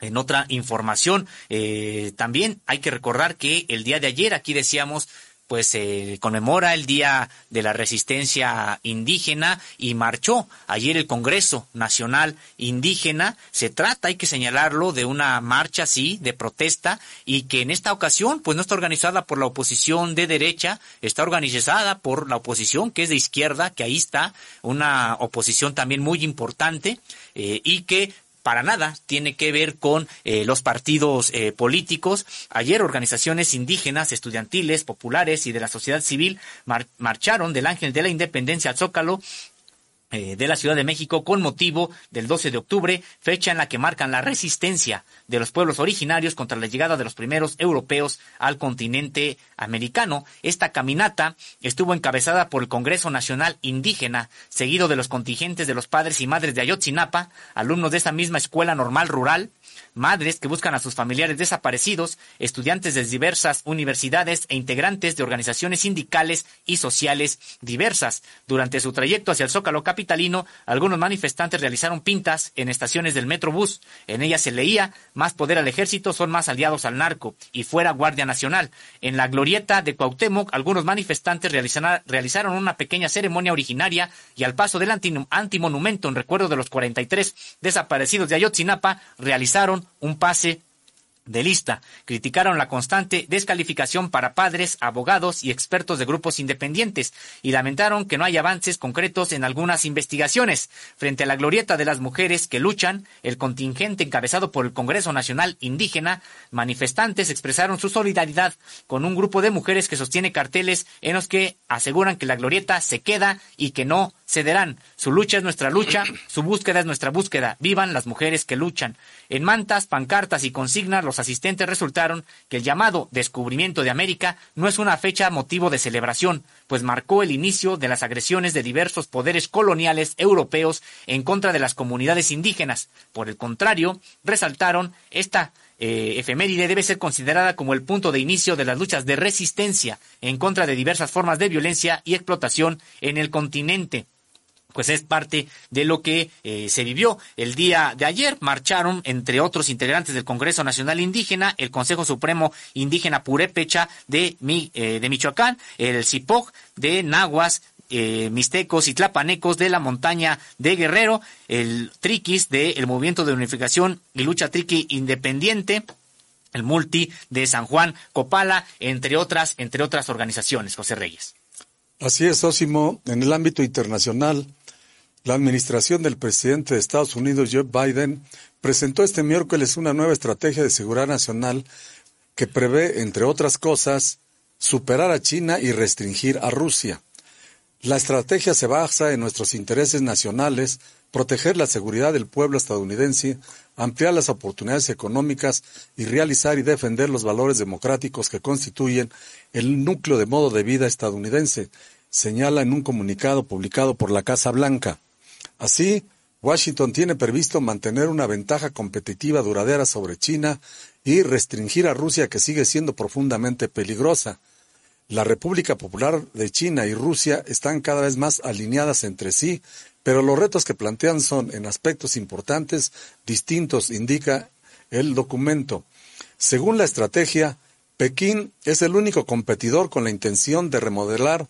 en otra información, eh, también hay que recordar que el día de ayer, aquí decíamos, pues se conmemora el Día de la Resistencia Indígena y marchó ayer el Congreso Nacional Indígena. Se trata, hay que señalarlo, de una marcha, sí, de protesta y que en esta ocasión, pues no está organizada por la oposición de derecha, está organizada por la oposición que es de izquierda, que ahí está, una oposición también muy importante eh, y que para nada tiene que ver con eh, los partidos eh, políticos. Ayer organizaciones indígenas, estudiantiles, populares y de la sociedad civil marcharon del Ángel de la Independencia al Zócalo de la Ciudad de México con motivo del 12 de octubre, fecha en la que marcan la resistencia de los pueblos originarios contra la llegada de los primeros europeos al continente americano. Esta caminata estuvo encabezada por el Congreso Nacional Indígena, seguido de los contingentes de los padres y madres de Ayotzinapa, alumnos de esta misma escuela normal rural, madres que buscan a sus familiares desaparecidos, estudiantes de diversas universidades e integrantes de organizaciones sindicales y sociales diversas. Durante su trayecto hacia el Zócalo capitalino, algunos manifestantes realizaron pintas en estaciones del Metrobús. En ellas se leía más poder al ejército son más aliados al narco y fuera Guardia Nacional. En la glorieta de Cuauhtémoc, algunos manifestantes realizaron una pequeña ceremonia originaria y al paso del antimonumento en recuerdo de los 43 desaparecidos de Ayotzinapa, realizaron un pase de lista. Criticaron la constante descalificación para padres, abogados y expertos de grupos independientes y lamentaron que no hay avances concretos en algunas investigaciones. Frente a la glorieta de las mujeres que luchan, el contingente encabezado por el Congreso Nacional Indígena, manifestantes expresaron su solidaridad con un grupo de mujeres que sostiene carteles en los que aseguran que la glorieta se queda y que no cederán. Su lucha es nuestra lucha, su búsqueda es nuestra búsqueda. Vivan las mujeres que luchan. En mantas, pancartas y consignas, los asistentes resultaron que el llamado descubrimiento de América no es una fecha motivo de celebración, pues marcó el inicio de las agresiones de diversos poderes coloniales europeos en contra de las comunidades indígenas. Por el contrario, resaltaron esta eh, efeméride debe ser considerada como el punto de inicio de las luchas de resistencia en contra de diversas formas de violencia y explotación en el continente pues es parte de lo que eh, se vivió el día de ayer. Marcharon, entre otros integrantes del Congreso Nacional Indígena, el Consejo Supremo Indígena Purépecha de, eh, de Michoacán, el CIPOG de Nahuas, eh, mixtecos y tlapanecos de la montaña de Guerrero, el Triquis del Movimiento de Unificación y Lucha Triqui Independiente, el Multi de San Juan Copala, entre otras, entre otras organizaciones, José Reyes. Así es, Osimo. En el ámbito internacional, la administración del presidente de Estados Unidos, Joe Biden, presentó este miércoles una nueva estrategia de seguridad nacional que prevé, entre otras cosas, superar a China y restringir a Rusia. La estrategia se basa en nuestros intereses nacionales, proteger la seguridad del pueblo estadounidense, ampliar las oportunidades económicas y realizar y defender los valores democráticos que constituyen el núcleo de modo de vida estadounidense, señala en un comunicado publicado por la Casa Blanca. Así, Washington tiene previsto mantener una ventaja competitiva duradera sobre China y restringir a Rusia que sigue siendo profundamente peligrosa. La República Popular de China y Rusia están cada vez más alineadas entre sí, pero los retos que plantean son, en aspectos importantes, distintos, indica el documento. Según la estrategia, Pekín es el único competidor con la intención de remodelar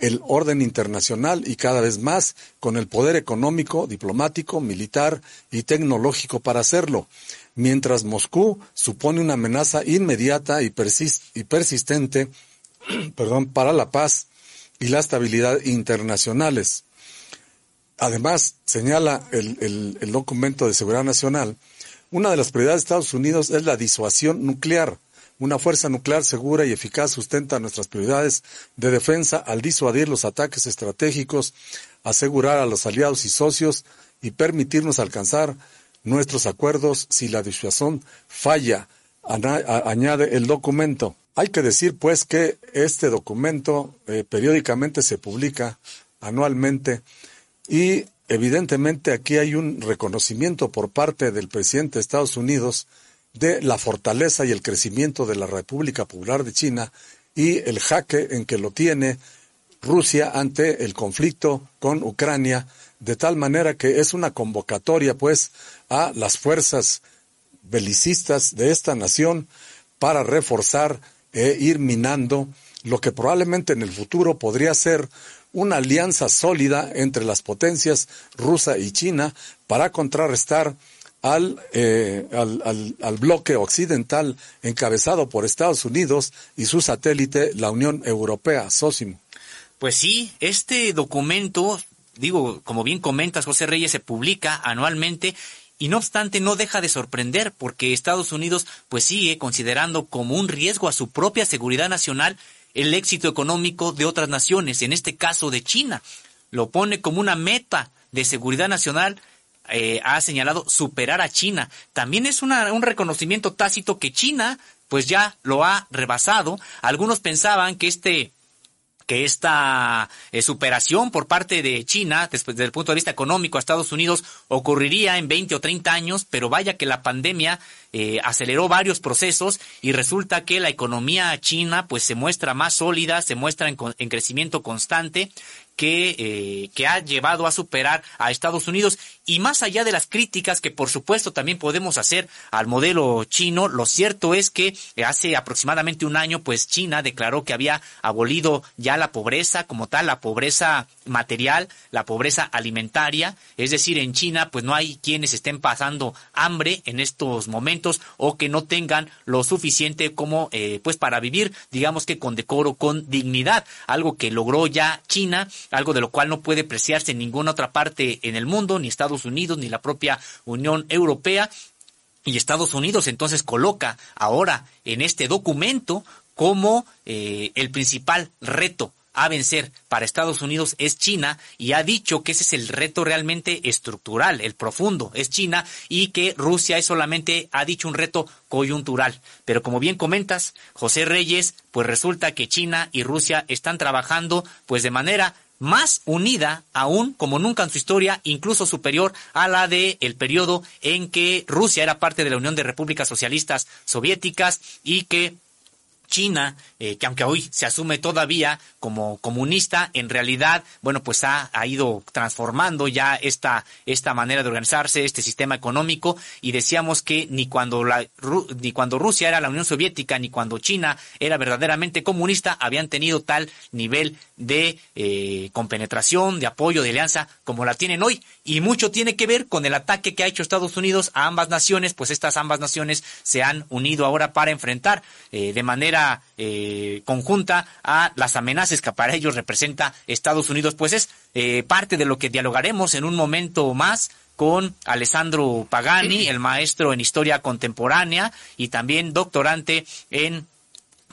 el orden internacional y cada vez más con el poder económico, diplomático, militar y tecnológico para hacerlo, mientras Moscú supone una amenaza inmediata y, persistente para la paz y la estabilidad internacionales. Además, señala el, el documento de seguridad nacional, una de las prioridades de Estados Unidos es la disuasión nuclear, una fuerza nuclear segura y eficaz sustenta nuestras prioridades de defensa al disuadir los ataques estratégicos, asegurar a los aliados y socios y permitirnos alcanzar nuestros acuerdos si la disuasión falla, añade el documento. Hay que decir, pues, que este documento eh, periódicamente se publica anualmente y evidentemente aquí hay un reconocimiento por parte del presidente de Estados Unidos de la fortaleza y el crecimiento de la República Popular de China y el jaque en que lo tiene Rusia ante el conflicto con Ucrania, de tal manera que es una convocatoria pues a las fuerzas belicistas de esta nación para reforzar e ir minando lo que probablemente en el futuro podría ser una alianza sólida entre las potencias rusa y China para contrarrestar eh, al, al, al, bloque occidental encabezado por Estados Unidos y su satélite, la Unión Europea, Sósimo. Pues sí, este documento, digo, como bien comentas, José Reyes, se publica anualmente y no obstante no deja de sorprender porque Estados Unidos pues sigue considerando como un riesgo a su propia seguridad nacional el éxito económico de otras naciones, en este caso de China. Lo pone como una meta de seguridad nacional eh, ha señalado superar a China. También es una, un reconocimiento tácito que China pues ya lo ha rebasado. Algunos pensaban que este que esta eh, superación por parte de China, desde el punto de vista económico a Estados Unidos, ocurriría en 20 o 30 años, pero vaya que la pandemia eh, aceleró varios procesos y resulta que la economía china pues se muestra más sólida, se muestra en, en crecimiento constante que, eh, que ha llevado a superar a Estados Unidos. Y más allá de las críticas que por supuesto también podemos hacer al modelo chino, lo cierto es que hace aproximadamente un año pues China declaró que había abolido ya la pobreza como tal, la pobreza material, la pobreza alimentaria. Es decir, en China pues no hay quienes estén pasando hambre en estos momentos o que no tengan lo suficiente como eh, pues para vivir digamos que con decoro, con dignidad. Algo que logró ya China algo de lo cual no puede preciarse en ninguna otra parte en el mundo, ni Estados Unidos, ni la propia Unión Europea. Y Estados Unidos entonces coloca ahora en este documento como eh, el principal reto a vencer para Estados Unidos es China y ha dicho que ese es el reto realmente estructural, el profundo, es China y que Rusia es solamente, ha dicho un reto coyuntural. Pero como bien comentas, José Reyes, pues resulta que China y Rusia están trabajando pues de manera más unida aún como nunca en su historia, incluso superior a la de el periodo en que Rusia era parte de la Unión de Repúblicas Socialistas Soviéticas y que China, eh, que aunque hoy se asume todavía como comunista, en realidad, bueno, pues ha, ido transformando ya esta, esta manera de organizarse, este sistema económico, y decíamos que ni cuando, la, ni cuando Rusia era la Unión Soviética, ni cuando China era verdaderamente comunista, habían tenido tal nivel de eh, compenetración, de apoyo, de alianza, como la tienen hoy. Y mucho tiene que ver con el ataque que ha hecho Estados Unidos a ambas naciones, pues estas ambas naciones se han unido ahora para enfrentar eh, de manera eh, conjunta a las amenazas que para ellos representa Estados Unidos. Pues es eh, parte de lo que dialogaremos en un momento más con Alessandro Pagani, el maestro en historia contemporánea y también doctorante en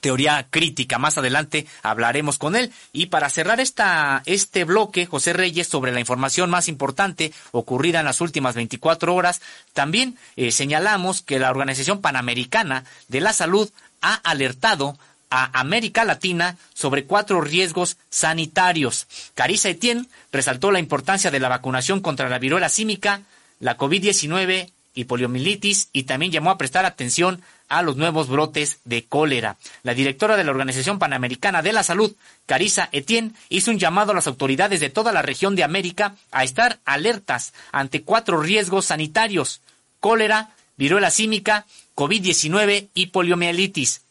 teoría crítica. Más adelante hablaremos con él. Y para cerrar esta, este bloque, José Reyes, sobre la información más importante ocurrida en las últimas 24 horas, también eh, señalamos que la Organización Panamericana de la Salud ha alertado a América Latina sobre cuatro riesgos sanitarios. Carissa Etienne resaltó la importancia de la vacunación contra la viruela símica, la COVID-19 y poliomielitis y también llamó a prestar atención a los nuevos brotes de cólera. La directora de la Organización Panamericana de la Salud, Carissa Etienne, hizo un llamado a las autoridades de toda la región de América a estar alertas ante cuatro riesgos sanitarios: cólera, viruela símica, COVID-19 y poliomielitis.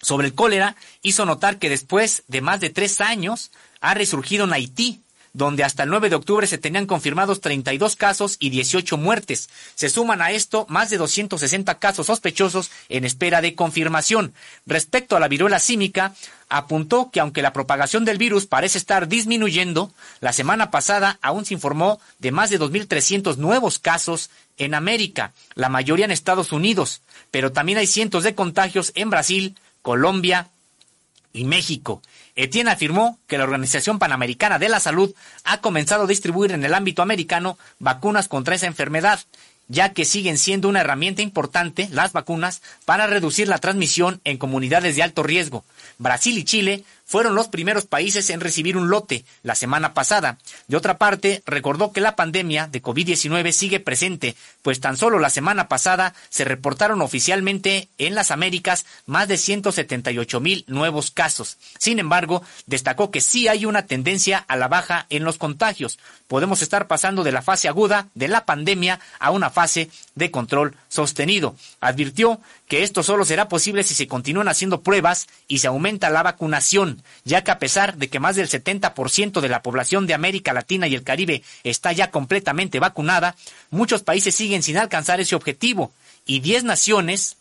Sobre el cólera, hizo notar que después de más de tres años ha resurgido en Haití, donde hasta el 9 de octubre se tenían confirmados 32 casos y 18 muertes. Se suman a esto más de 260 casos sospechosos en espera de confirmación. Respecto a la viruela símica, apuntó que aunque la propagación del virus parece estar disminuyendo, la semana pasada aún se informó de más de 2.300 nuevos casos en América, la mayoría en Estados Unidos, pero también hay cientos de contagios en Brasil, Colombia y México. Etienne afirmó que la Organización Panamericana de la Salud ha comenzado a distribuir en el ámbito americano vacunas contra esa enfermedad, ya que siguen siendo una herramienta importante las vacunas para reducir la transmisión en comunidades de alto riesgo. Brasil y Chile fueron los primeros países en recibir un lote la semana pasada. De otra parte, recordó que la pandemia de COVID-19 sigue presente, pues tan solo la semana pasada se reportaron oficialmente en las Américas más de 178 mil nuevos casos. Sin embargo, destacó que sí hay una tendencia a la baja en los contagios. Podemos estar pasando de la fase aguda de la pandemia a una fase de control sostenido. Advirtió que esto solo será posible si se continúan haciendo pruebas y se aumenta la vacunación, ya que a pesar de que más del 70% de la población de América Latina y el Caribe está ya completamente vacunada, muchos países siguen sin alcanzar ese objetivo y 10 naciones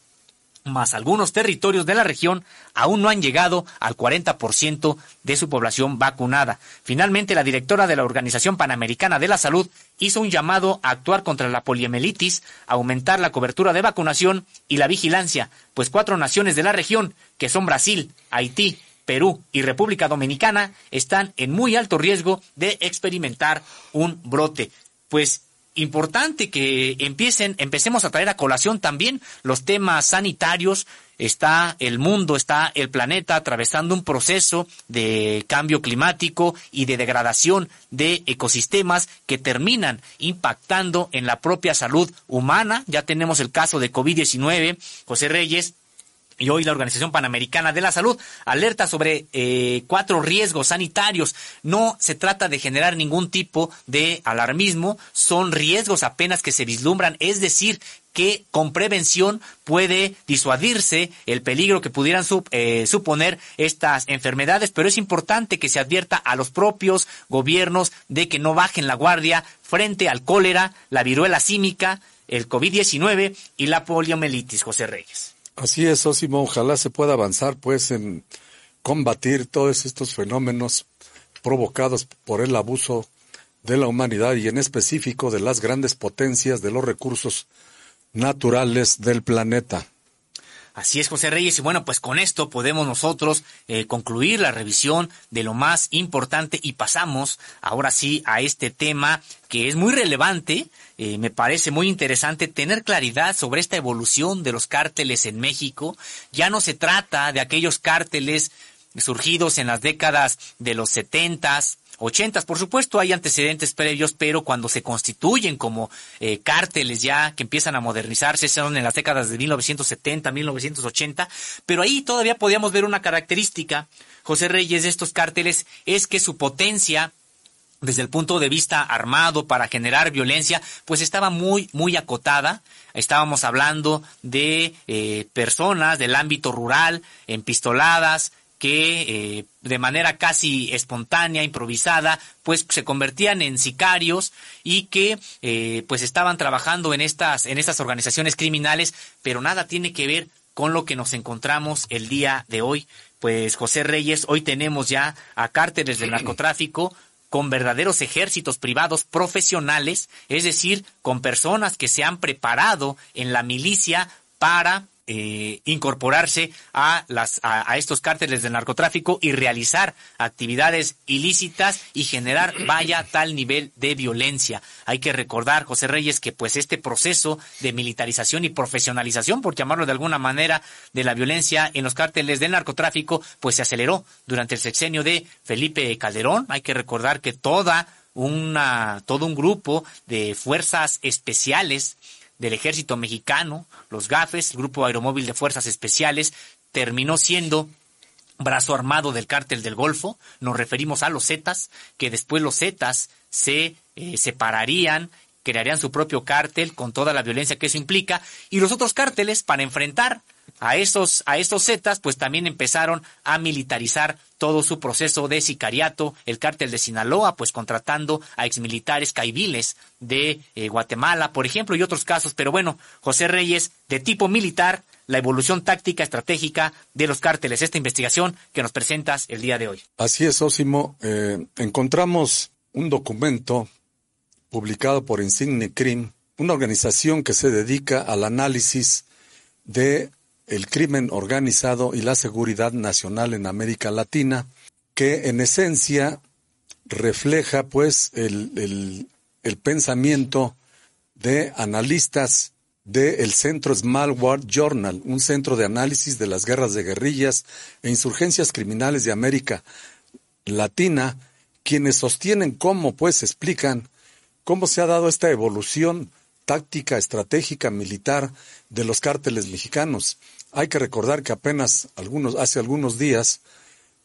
más algunos territorios de la región aún no han llegado al 40% de su población vacunada. Finalmente, la directora de la Organización Panamericana de la Salud hizo un llamado a actuar contra la poliomelitis, aumentar la cobertura de vacunación y la vigilancia, pues cuatro naciones de la región, que son Brasil, Haití, Perú y República Dominicana, están en muy alto riesgo de experimentar un brote. Pues importante que empiecen, empecemos a traer a colación también los temas sanitarios. Está el mundo, está el planeta atravesando un proceso de cambio climático y de degradación de ecosistemas que terminan impactando en la propia salud humana. Ya tenemos el caso de COVID-19, José Reyes, y hoy la Organización Panamericana de la Salud alerta sobre eh, cuatro riesgos sanitarios. No se trata de generar ningún tipo de alarmismo, son riesgos apenas que se vislumbran, es decir, que con prevención puede disuadirse el peligro que pudieran eh, suponer estas enfermedades, pero es importante que se advierta a los propios gobiernos de que no bajen la guardia frente al cólera, la viruela símica, el COVID-19 y la poliomielitis, José Reyes. Así es, Osimo. Ojalá se pueda avanzar, pues, en combatir todos estos fenómenos provocados por el abuso de la humanidad y en específico de las grandes potencias de los recursos naturales del planeta. Así es, José Reyes. Y bueno, pues con esto podemos nosotros eh, concluir la revisión de lo más importante y pasamos ahora sí a este tema que es muy relevante. Eh, me parece muy interesante tener claridad sobre esta evolución de los cárteles en México. Ya no se trata de aquellos cárteles surgidos en las décadas de los setentas, ochentas. Por supuesto, hay antecedentes previos, pero cuando se constituyen como eh, cárteles ya que empiezan a modernizarse, son en las décadas de 1970, 1980, pero ahí todavía podíamos ver una característica, José Reyes, de estos cárteles, es que su potencia desde el punto de vista armado para generar violencia, pues estaba muy, muy acotada. Estábamos hablando de eh, personas del ámbito rural, empistoladas, que eh, de manera casi espontánea, improvisada, pues se convertían en sicarios y que eh, pues estaban trabajando en estas, en estas organizaciones criminales, pero nada tiene que ver con lo que nos encontramos el día de hoy. Pues José Reyes, hoy tenemos ya a cárteles del narcotráfico con verdaderos ejércitos privados profesionales, es decir, con personas que se han preparado en la milicia para eh, incorporarse a, las, a, estos cárteles del narcotráfico y realizar actividades ilícitas y generar, vaya, tal nivel de violencia. Hay que recordar, José Reyes, que pues este proceso de militarización y profesionalización, por llamarlo de alguna manera, de la violencia en los cárteles del narcotráfico, pues se aceleró durante el sexenio de Felipe Calderón. Hay que recordar que toda una, todo un grupo de fuerzas especiales del ejército mexicano, los GAFES, el Grupo Aeromóvil de Fuerzas Especiales, terminó siendo brazo armado del cártel del Golfo. Nos referimos a los Zetas, que después los Zetas se eh, separarían, crearían su propio cártel con toda la violencia que eso implica, y los otros cárteles, para enfrentar a estos, a estos Zetas, pues también empezaron a militarizar todo su proceso de sicariato, el cártel de Sinaloa, pues contratando a exmilitares caiviles de eh, Guatemala, por ejemplo, y otros casos. Pero bueno, José Reyes, de tipo militar, la evolución táctica estratégica de los cárteles, esta investigación que nos presentas el día de hoy. Así es, Osimo. Eh, encontramos un documento publicado por Insigne Crim, una organización que se dedica al análisis de el crimen organizado y la seguridad nacional en América Latina, que en esencia refleja pues el, el, pensamiento de analistas del Centro Small World Journal, un centro de análisis de las guerras de guerrillas e insurgencias criminales de América Latina, quienes sostienen cómo, pues explican cómo se ha dado esta evolución táctica estratégica militar de los cárteles mexicanos. Hay que recordar que apenas algunos, hace algunos días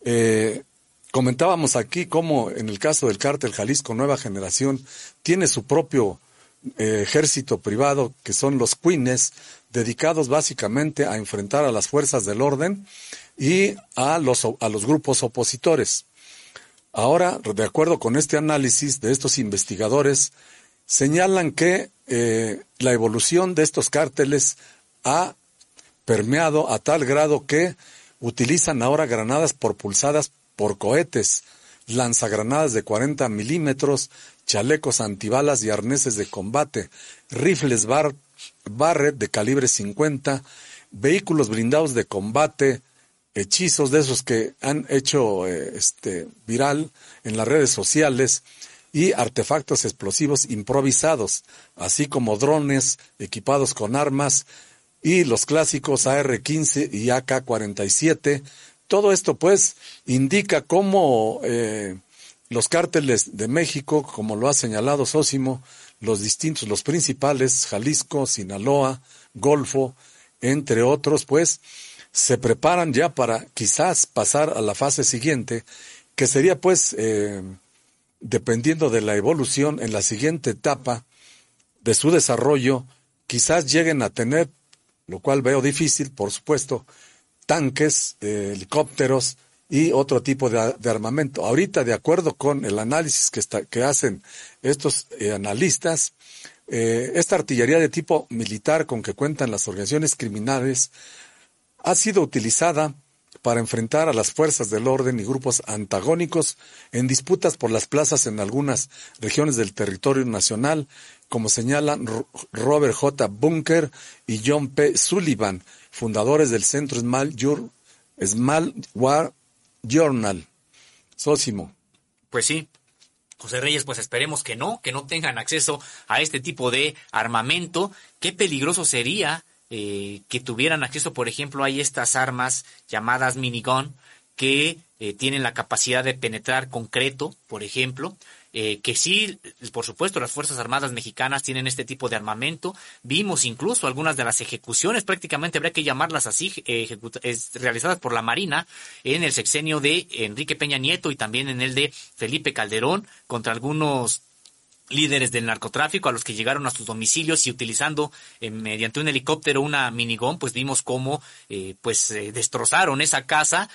eh, comentábamos aquí cómo en el caso del cártel Jalisco Nueva Generación tiene su propio eh, ejército privado que son los Queens, dedicados básicamente a enfrentar a las fuerzas del orden y a los, a los grupos opositores. Ahora, de acuerdo con este análisis de estos investigadores, señalan que eh, la evolución de estos cárteles ha permeado a tal grado que utilizan ahora granadas propulsadas por cohetes, lanzagranadas de 40 milímetros, chalecos antibalas y arneses de combate, rifles bar Barrett de calibre 50, vehículos blindados de combate, hechizos de esos que han hecho eh, este viral en las redes sociales, y artefactos explosivos improvisados, así como drones equipados con armas y los clásicos AR-15 y AK-47. Todo esto pues indica cómo eh, los cárteles de México, como lo ha señalado Sósimo, los distintos, los principales, Jalisco, Sinaloa, Golfo, entre otros, pues se preparan ya para quizás pasar a la fase siguiente, que sería pues, eh, dependiendo de la evolución en la siguiente etapa de su desarrollo, quizás lleguen a tener, lo cual veo difícil, por supuesto, tanques, eh, helicópteros y otro tipo de, armamento. Ahorita, de acuerdo con el análisis que, está, que hacen estos eh, analistas, esta artillería de tipo militar con que cuentan las organizaciones criminales ha sido utilizada para enfrentar a las fuerzas del orden y grupos antagónicos en disputas por las plazas en algunas regiones del territorio nacional, como señalan Robert J. Bunker y John P. Sullivan, fundadores del Centro Small, War Journal. Sósimo. Pues sí, José Reyes, pues esperemos que no, que no tengan acceso a este tipo de armamento. Qué peligroso sería eh, que tuvieran acceso, por ejemplo, hay estas armas llamadas minigun que eh, tienen la capacidad de penetrar concreto, por ejemplo, eh, que sí, por supuesto, las Fuerzas Armadas mexicanas tienen este tipo de armamento. Vimos incluso algunas de las ejecuciones, prácticamente habría que llamarlas así, realizadas por la Marina en el sexenio de Enrique Peña Nieto y también en el de Felipe Calderón contra algunos líderes del narcotráfico a los que llegaron a sus domicilios y utilizando eh, mediante un helicóptero una minigón, pues vimos cómo eh, pues eh, destrozaron esa casa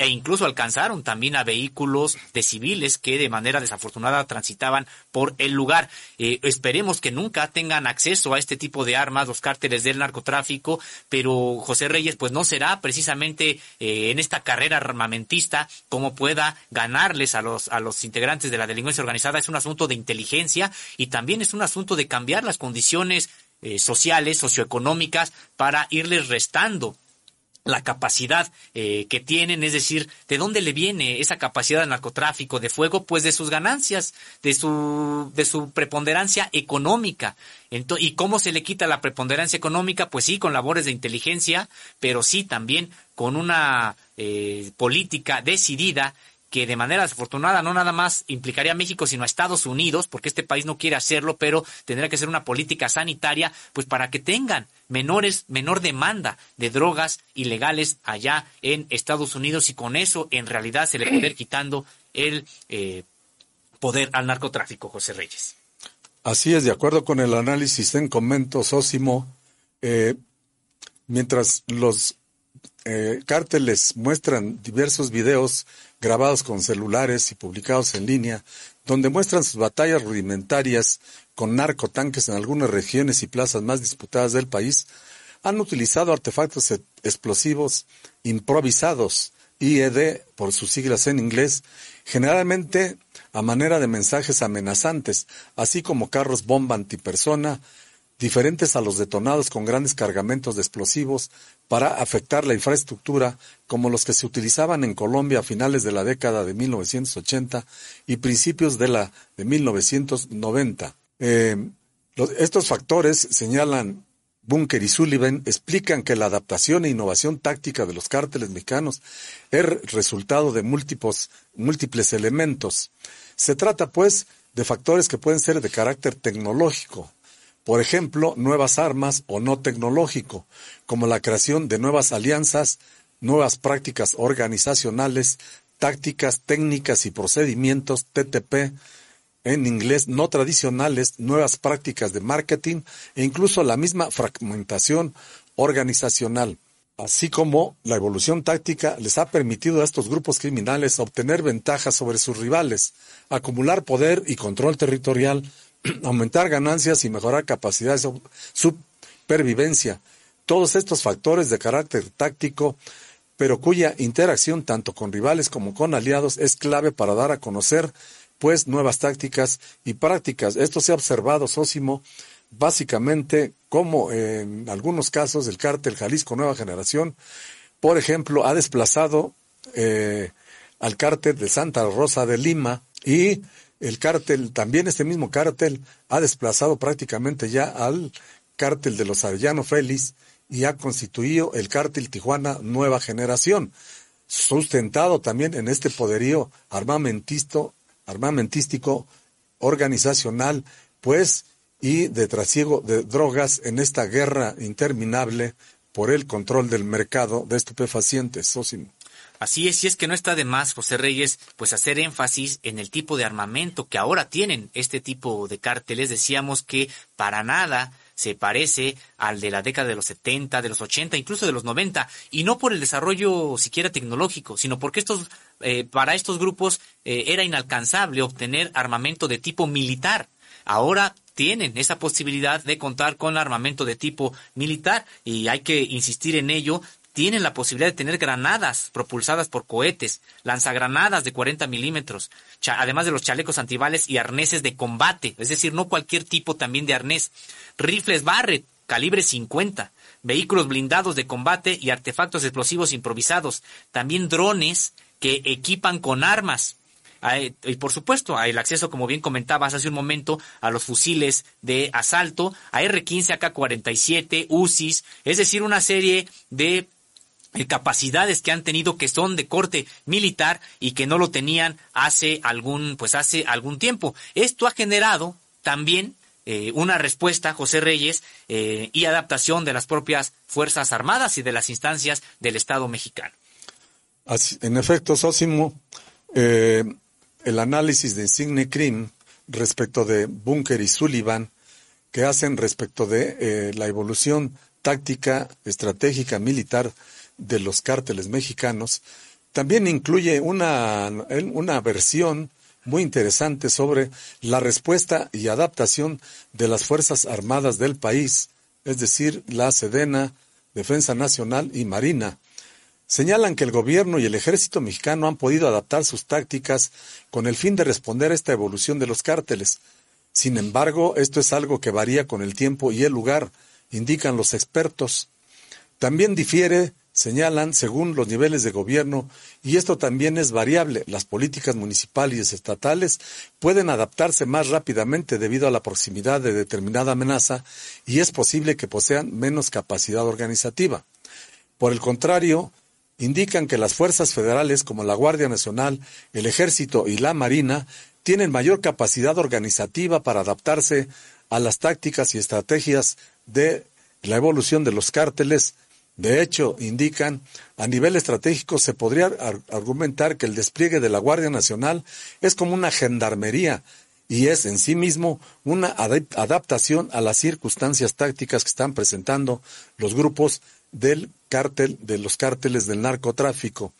e incluso alcanzaron también a vehículos de civiles que de manera desafortunada transitaban por el lugar. Eh, esperemos que nunca tengan acceso a este tipo de armas los cárteles del narcotráfico, pero José Reyes pues no será precisamente eh, en esta carrera armamentista como pueda ganarles a los, a los integrantes de la delincuencia organizada. Es un asunto de inteligencia y también es un asunto de cambiar las condiciones eh, sociales, socioeconómicas, para irles restando la capacidad eh, que tienen, es decir, ¿de dónde le viene esa capacidad de narcotráfico de fuego? Pues de sus ganancias, de su, de su preponderancia económica. ¿Y cómo se le quita la preponderancia económica? Pues sí, con labores de inteligencia, pero sí también con una eh, política decidida que de manera desafortunada no nada más implicaría a México, sino a Estados Unidos, porque este país no quiere hacerlo, pero tendrá que ser una política sanitaria, pues para que tengan menores, menor demanda de drogas ilegales allá en Estados Unidos y con eso en realidad se le puede ir quitando el eh, poder al narcotráfico, José Reyes. Así es, de acuerdo con el análisis en comento Sósimo, eh, mientras los eh, cárteles muestran diversos videos grabados con celulares y publicados en línea, donde muestran sus batallas rudimentarias con narcotanques en algunas regiones y plazas más disputadas del país, han utilizado artefactos e-, explosivos improvisados, IED por sus siglas en inglés, generalmente a manera de mensajes amenazantes, así como carros bomba antipersona, diferentes a los detonados con grandes cargamentos de explosivos para afectar la infraestructura, como los que se utilizaban en Colombia a finales de la década de 1980 y principios de la de 1990. Eh, estos factores, señalan Bunker y Sullivan, explican que la adaptación e innovación táctica de los cárteles mexicanos es resultado de múltiples, múltiples elementos. Se trata, pues, de factores que pueden ser de carácter tecnológico, por ejemplo, nuevas armas o no tecnológico, como la creación de nuevas alianzas, nuevas prácticas organizacionales, tácticas, técnicas y procedimientos TTP en inglés no tradicionales, nuevas prácticas de marketing e incluso la misma fragmentación organizacional así como la evolución táctica les ha permitido a estos grupos criminales obtener ventajas sobre sus rivales, acumular poder y control territorial, aumentar ganancias y mejorar capacidades de supervivencia. Todos estos factores de carácter táctico, pero cuya interacción tanto con rivales como con aliados es clave para dar a conocer pues nuevas tácticas y prácticas. Esto se ha observado, Sósimo, básicamente como en algunos casos el cártel Jalisco Nueva Generación, por ejemplo, ha desplazado eh, al cártel de Santa Rosa de Lima y el cártel, también este mismo cártel, ha desplazado prácticamente ya al cártel de los Arellano Félix y ha constituido el cártel Tijuana Nueva Generación, sustentado también en este poderío armamentístico, armamentístico organizacional, pues, y de trasiego de drogas en esta guerra interminable por el control del mercado de estupefacientes. Sósimo. Así es, y es que no está de más, José Reyes, pues hacer énfasis en el tipo de armamento que ahora tienen este tipo de cárteles. Decíamos que para nada se parece al de la década de los 70, de los 80, incluso de los 90, y no por el desarrollo siquiera tecnológico, sino porque estos, eh, para estos grupos eh, era inalcanzable obtener armamento de tipo militar. Ahora tienen esa posibilidad de contar con armamento de tipo militar y hay que insistir en ello tienen la posibilidad de tener granadas propulsadas por cohetes, lanzagranadas de 40 milímetros, además de los chalecos antibales y arneses de combate, es decir, no cualquier tipo también de arnés, rifles Barrett, calibre 50, vehículos blindados de combate y artefactos explosivos improvisados, también drones que equipan con armas, y por supuesto, el acceso, como bien comentabas hace un momento, a los fusiles de asalto, a R-15, AK-47, UCIs, es decir, una serie de eh, capacidades que han tenido que son de corte militar y que no lo tenían hace algún pues hace algún tiempo. Esto ha generado también eh, una respuesta José Reyes eh, y adaptación de las propias fuerzas armadas y de las instancias del Estado mexicano. En efecto Sósimo el análisis de Insigne Krim respecto de Bunker y Sullivan que hacen respecto de la evolución táctica estratégica militar de los cárteles mexicanos, también incluye una, una versión muy interesante sobre la respuesta y adaptación de las Fuerzas Armadas del país, es decir, la Sedena, Defensa Nacional y Marina. Señalan que el gobierno y el ejército mexicano han podido adaptar sus tácticas con el fin de responder a esta evolución de los cárteles. Sin embargo, esto es algo que varía con el tiempo y el lugar, indican los expertos. También difiere señalan según los niveles de gobierno y esto también es variable. Las políticas municipales y estatales pueden adaptarse más rápidamente debido a la proximidad de determinada amenaza y es posible que posean menos capacidad organizativa. Por el contrario, indican que las fuerzas federales como la Guardia Nacional, el Ejército y la Marina tienen mayor capacidad organizativa para adaptarse a las tácticas y estrategias de la evolución de los cárteles de hecho, indican, a nivel estratégico se podría argumentar que el despliegue de la Guardia Nacional es como una gendarmería y es en sí mismo una adaptación a las circunstancias tácticas que están presentando los grupos del cártel, de los cárteles del narcotráfico.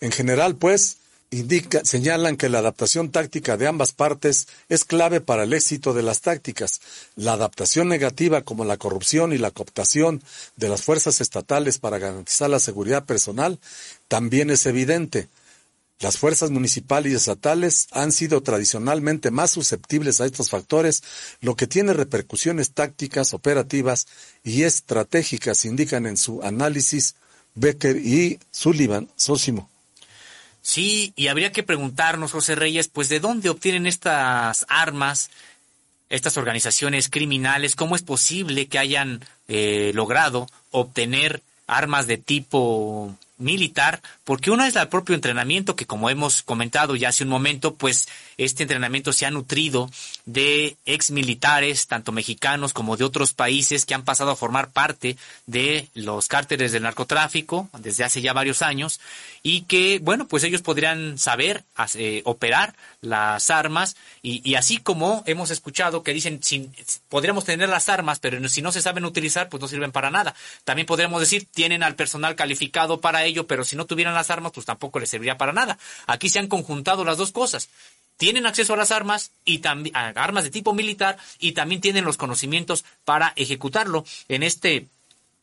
En general, pues, indica, señalan que la adaptación táctica de ambas partes es clave para el éxito de las tácticas. La adaptación negativa, como la corrupción y la cooptación de las fuerzas estatales para garantizar la seguridad personal, también es evidente. Las fuerzas municipales y estatales han sido tradicionalmente más susceptibles a estos factores, lo que tiene repercusiones tácticas, operativas y estratégicas, indican en su análisis Becker y Sullivan Sósimo. Sí, y habría que preguntarnos, José Reyes, pues de dónde obtienen estas armas, estas organizaciones criminales, cómo es posible que hayan eh, logrado obtener armas de tipo militar, porque uno es el propio entrenamiento que como hemos comentado ya hace un momento, pues este entrenamiento se ha nutrido de ex militares, tanto mexicanos como de otros países que han pasado a formar parte de los cárteles del narcotráfico desde hace ya varios años y que, bueno, pues ellos podrían saber eh, operar las armas y, así como hemos escuchado que dicen, si, podríamos tener las armas, pero si no se saben utilizar, pues no sirven para nada. También podríamos decir, tienen al personal calificado para ello, pero si no tuvieran las armas, pues tampoco les serviría para nada. Aquí se han conjuntado las dos cosas. Tienen acceso a las armas y también armas de tipo militar y también tienen los conocimientos para ejecutarlo. En este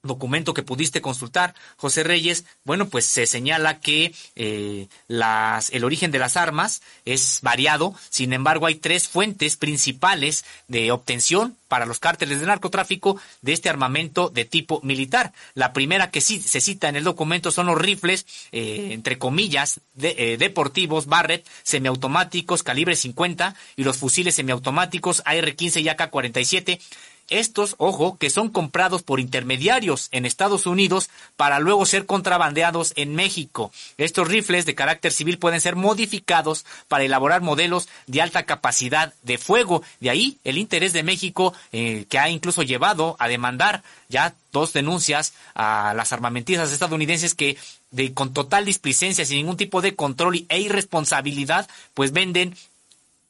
documento que pudiste consultar, José Reyes, bueno, pues se señala que eh, las, el origen de las armas es variado, sin embargo hay tres fuentes principales de obtención para los cárteles de narcotráfico de este armamento de tipo militar. La primera que sí se cita en el documento son los rifles, eh, entre comillas, de, eh, deportivos, Barrett, semiautomáticos, calibre 50 y los fusiles semiautomáticos AR-15 y AK-47 estos, ojo, que son comprados por intermediarios en Estados Unidos para luego ser contrabandeados en México. Estos rifles de carácter civil pueden ser modificados para elaborar modelos de alta capacidad de fuego. De ahí el interés de México, eh, que ha incluso llevado a demandar ya dos denuncias a las armamentizas estadounidenses que de, con total displicencia, sin ningún tipo de control e irresponsabilidad, pues venden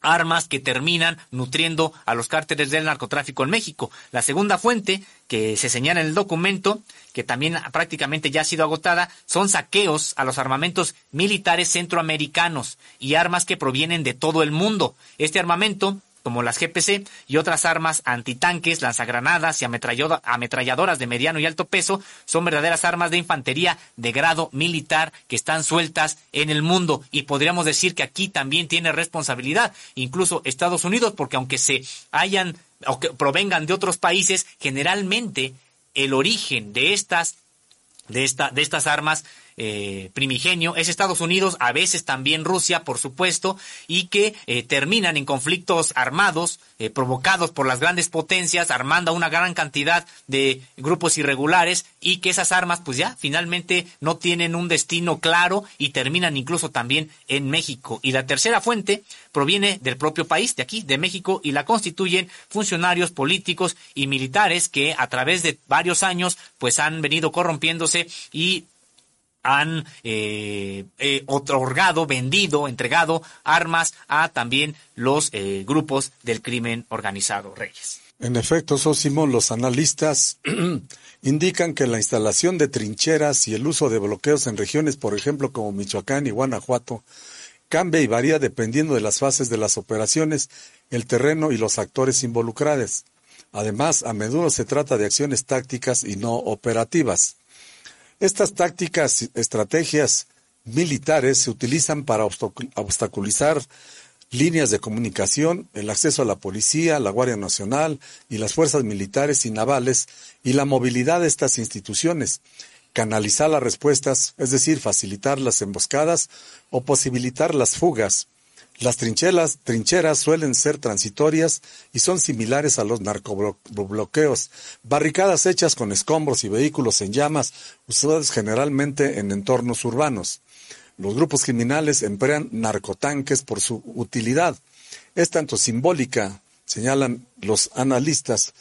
armas que terminan nutriendo a los cárteles del narcotráfico en México. La segunda fuente que se señala en el documento, que también prácticamente ya ha sido agotada, son saqueos a los armamentos militares centroamericanos y armas que provienen de todo el mundo. Este armamento como las GPC y otras armas antitanques, lanzagranadas y ametralladoras de mediano y alto peso, son verdaderas armas de infantería de grado militar que están sueltas en el mundo. Y podríamos decir que aquí también tiene responsabilidad, incluso Estados Unidos, porque aunque se hayan o que provengan de otros países, generalmente el origen de estas de, esta, de estas armas eh, primigenio es Estados Unidos, a veces también Rusia, por supuesto, y que eh, terminan en conflictos armados eh, provocados por las grandes potencias, armando una gran cantidad de grupos irregulares y que esas armas pues ya finalmente no tienen un destino claro y terminan incluso también en México. Y la tercera fuente proviene del propio país, de aquí, de México, y la constituyen funcionarios políticos y militares que a través de varios años pues han venido corrompiéndose y han eh, eh, otorgado, vendido, entregado armas a también los eh, grupos del crimen organizado, Reyes. En efecto, Sosimo, los analistas indican que la instalación de trincheras y el uso de bloqueos en regiones, por ejemplo, como Michoacán y Guanajuato, cambia y varía dependiendo de las fases de las operaciones, el terreno y los actores involucrados. Además, a menudo se trata de acciones tácticas y no operativas. Estas tácticas, estrategias militares se utilizan para obstaculizar líneas de comunicación, el acceso a la policía, la Guardia Nacional y las fuerzas militares y navales y la movilidad de estas instituciones, canalizar las respuestas, es decir, facilitar las emboscadas o posibilitar las fugas, las trincheras, trincheras suelen ser transitorias y son similares a los narcobloqueos, barricadas hechas con escombros y vehículos en llamas, usadas generalmente en entornos urbanos. Los grupos criminales emplean narcotanques por su utilidad. Es tanto simbólica, señalan los analistas.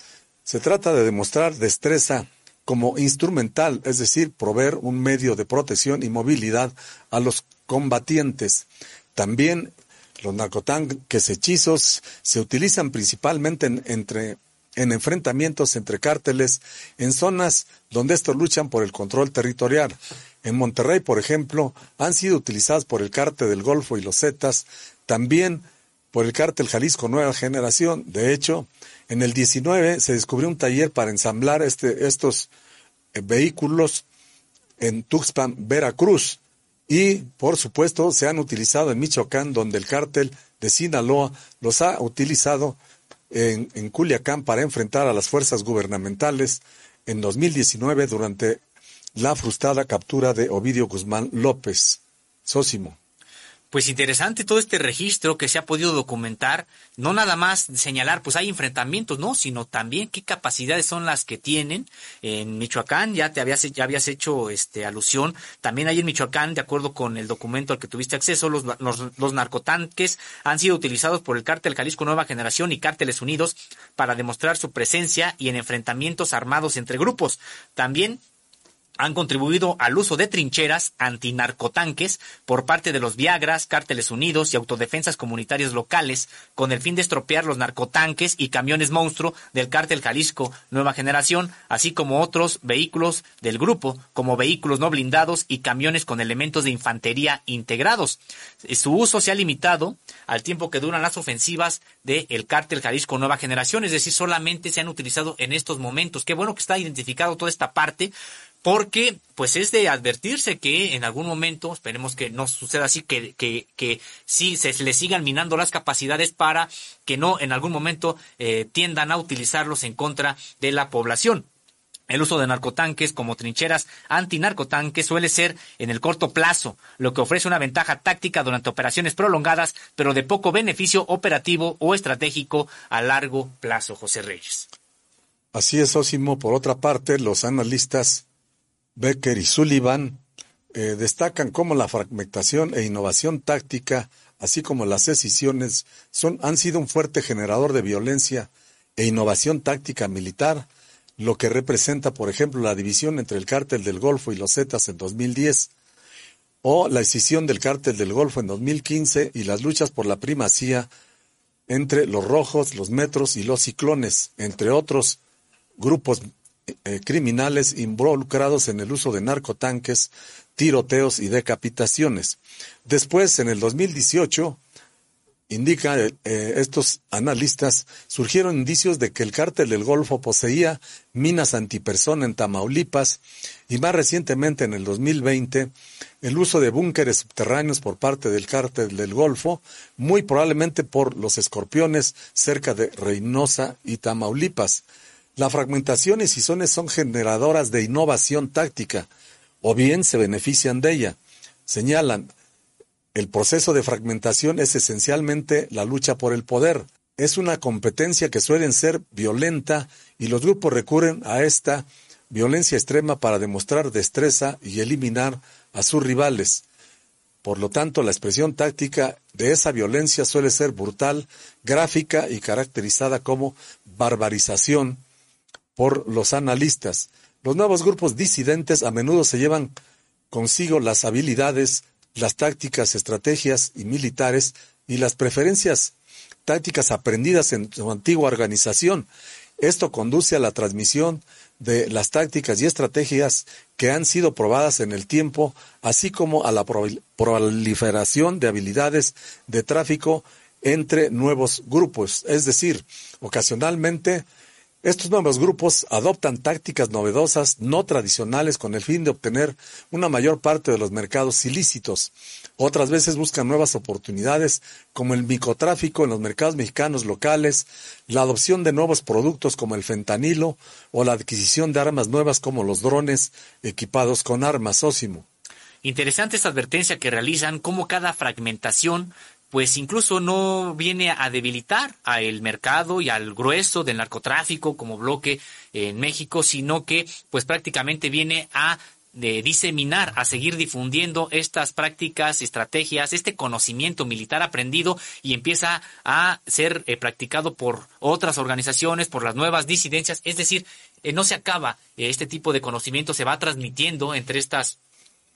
Se trata de demostrar destreza como instrumental, es decir, proveer un medio de protección y movilidad a los combatientes. También los narcotanques hechizos se utilizan principalmente en, entre, en enfrentamientos entre cárteles en zonas donde estos luchan por el control territorial. En Monterrey, por ejemplo, han sido utilizados por el cártel del Golfo y los Zetas, también por el cártel Jalisco Nueva Generación. De hecho, en el 19 se descubrió un taller para ensamblar este, estos eh, vehículos en Tuxpan, Veracruz. Y, por supuesto, se han utilizado en Michoacán, donde el cártel de Sinaloa los ha utilizado en, Culiacán para enfrentar a las fuerzas gubernamentales en 2019 durante la frustrada captura de Ovidio Guzmán López. Sósimo pues interesante todo este registro que se ha podido documentar, no nada más señalar, pues hay enfrentamientos, no, sino también qué capacidades son las que tienen. En Michoacán ya te habías, ya habías hecho este alusión, también hay en Michoacán, de acuerdo con el documento al que tuviste acceso, los, los, los narcotanques han sido utilizados por el cártel Jalisco Nueva Generación y cárteles unidos para demostrar su presencia y en enfrentamientos armados entre grupos. También han contribuido al uso de trincheras antinarcotanques por parte de los Viagras, Cárteles Unidos y autodefensas comunitarias locales, con el fin de estropear los narcotanques y camiones monstruo del cártel Jalisco Nueva Generación, así como otros vehículos del grupo, como vehículos no blindados y camiones con elementos de infantería integrados. Su uso se ha limitado al tiempo que duran las ofensivas del cártel Jalisco Nueva Generación, es decir, solamente se han utilizado en estos momentos. Qué bueno que está identificado toda esta parte, porque pues es de advertirse que en algún momento, esperemos que no suceda así, que, que, que sí se le sigan minando las capacidades para que no en algún momento eh, tiendan a utilizarlos en contra de la población. El uso de narcotanques como trincheras antinarcotanques suele ser en el corto plazo, lo que ofrece una ventaja táctica durante operaciones prolongadas, pero de poco beneficio operativo o estratégico a largo plazo, José Reyes. Así es, Osimo. Por otra parte, los analistas Becker y Sullivan eh, destacan cómo la fragmentación e innovación táctica, así como las escisiones, son, han sido un fuerte generador de violencia e innovación táctica militar, lo que representa, por ejemplo, la división entre el cártel del Golfo y los Zetas en 2010, o la escisión del cártel del Golfo en 2015 y las luchas por la primacía entre los rojos, los metros y los ciclones, entre otros grupos eh, criminales involucrados en el uso de narcotanques, tiroteos y decapitaciones. Después, en el 2018, indica eh, estos analistas, surgieron indicios de que el cártel del Golfo poseía minas antipersona en Tamaulipas y más recientemente en el 2020 el uso de búnkeres subterráneos por parte del cártel del Golfo, muy probablemente por los escorpiones cerca de Reynosa y Tamaulipas. La fragmentación y cisones son generadoras de innovación táctica, o bien se benefician de ella. Señalan, el proceso de fragmentación es esencialmente la lucha por el poder. Es una competencia que suele ser violenta y los grupos recurren a esta violencia extrema para demostrar destreza y eliminar a sus rivales. Por lo tanto, la expresión táctica de esa violencia suele ser brutal, gráfica y caracterizada como barbarización, por los analistas. Los nuevos grupos disidentes a menudo se llevan consigo las habilidades, las tácticas, estrategias y militares y las preferencias tácticas aprendidas en su antigua organización. Esto conduce a la transmisión de las tácticas y estrategias que han sido probadas en el tiempo, así como a la proliferación de habilidades de tráfico entre nuevos grupos. Es decir, ocasionalmente estos nuevos grupos adoptan tácticas novedosas, no tradicionales, con el fin de obtener una mayor parte de los mercados ilícitos. Otras veces buscan nuevas oportunidades, como el microtráfico en los mercados mexicanos locales, la adopción de nuevos productos como el fentanilo o la adquisición de armas nuevas como los drones equipados con armas ósimo. Interesante esta advertencia que realizan, cómo cada fragmentación pues incluso no viene a debilitar al mercado y al grueso del narcotráfico como bloque en México, sino que pues prácticamente viene a de diseminar, a seguir difundiendo estas prácticas, estrategias, este conocimiento militar aprendido y empieza a ser eh, practicado por otras organizaciones, por las nuevas disidencias. Es decir, eh, no se acaba, eh, este tipo de conocimiento se va transmitiendo entre estas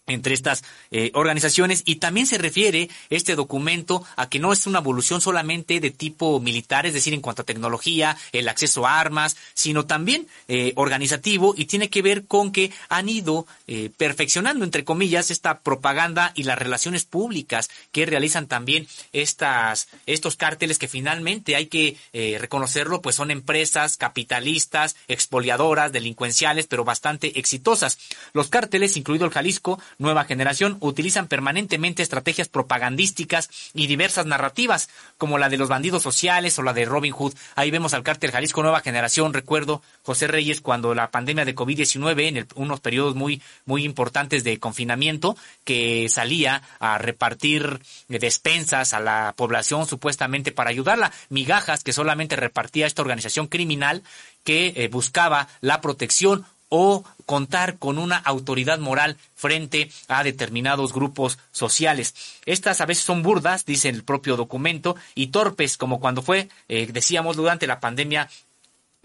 entre estas eh, organizaciones y también se refiere este documento a que no es una evolución solamente de tipo militar, es decir, en cuanto a tecnología, el acceso a armas, sino también eh, organizativo y tiene que ver con que han ido eh, perfeccionando, entre comillas, esta propaganda y las relaciones públicas que realizan también estas, estos cárteles que finalmente hay que reconocerlo, pues son empresas capitalistas, expoliadoras, delincuenciales, pero bastante exitosas. Los cárteles, incluido el Jalisco, nueva generación utilizan permanentemente estrategias propagandísticas y diversas narrativas, como la de los bandidos sociales o la de Robin Hood. Ahí vemos al cártel Jalisco Nueva Generación, recuerdo José Reyes cuando la pandemia de COVID-19 en unos periodos muy muy importantes de confinamiento que salía a repartir despensas a la población supuestamente para ayudarla, migajas que solamente repartía esta organización criminal que eh, buscaba la protección o contar con una autoridad moral frente a determinados grupos sociales. Estas a veces son burdas, dice el propio documento, y torpes, como cuando fue, eh, decíamos, durante la pandemia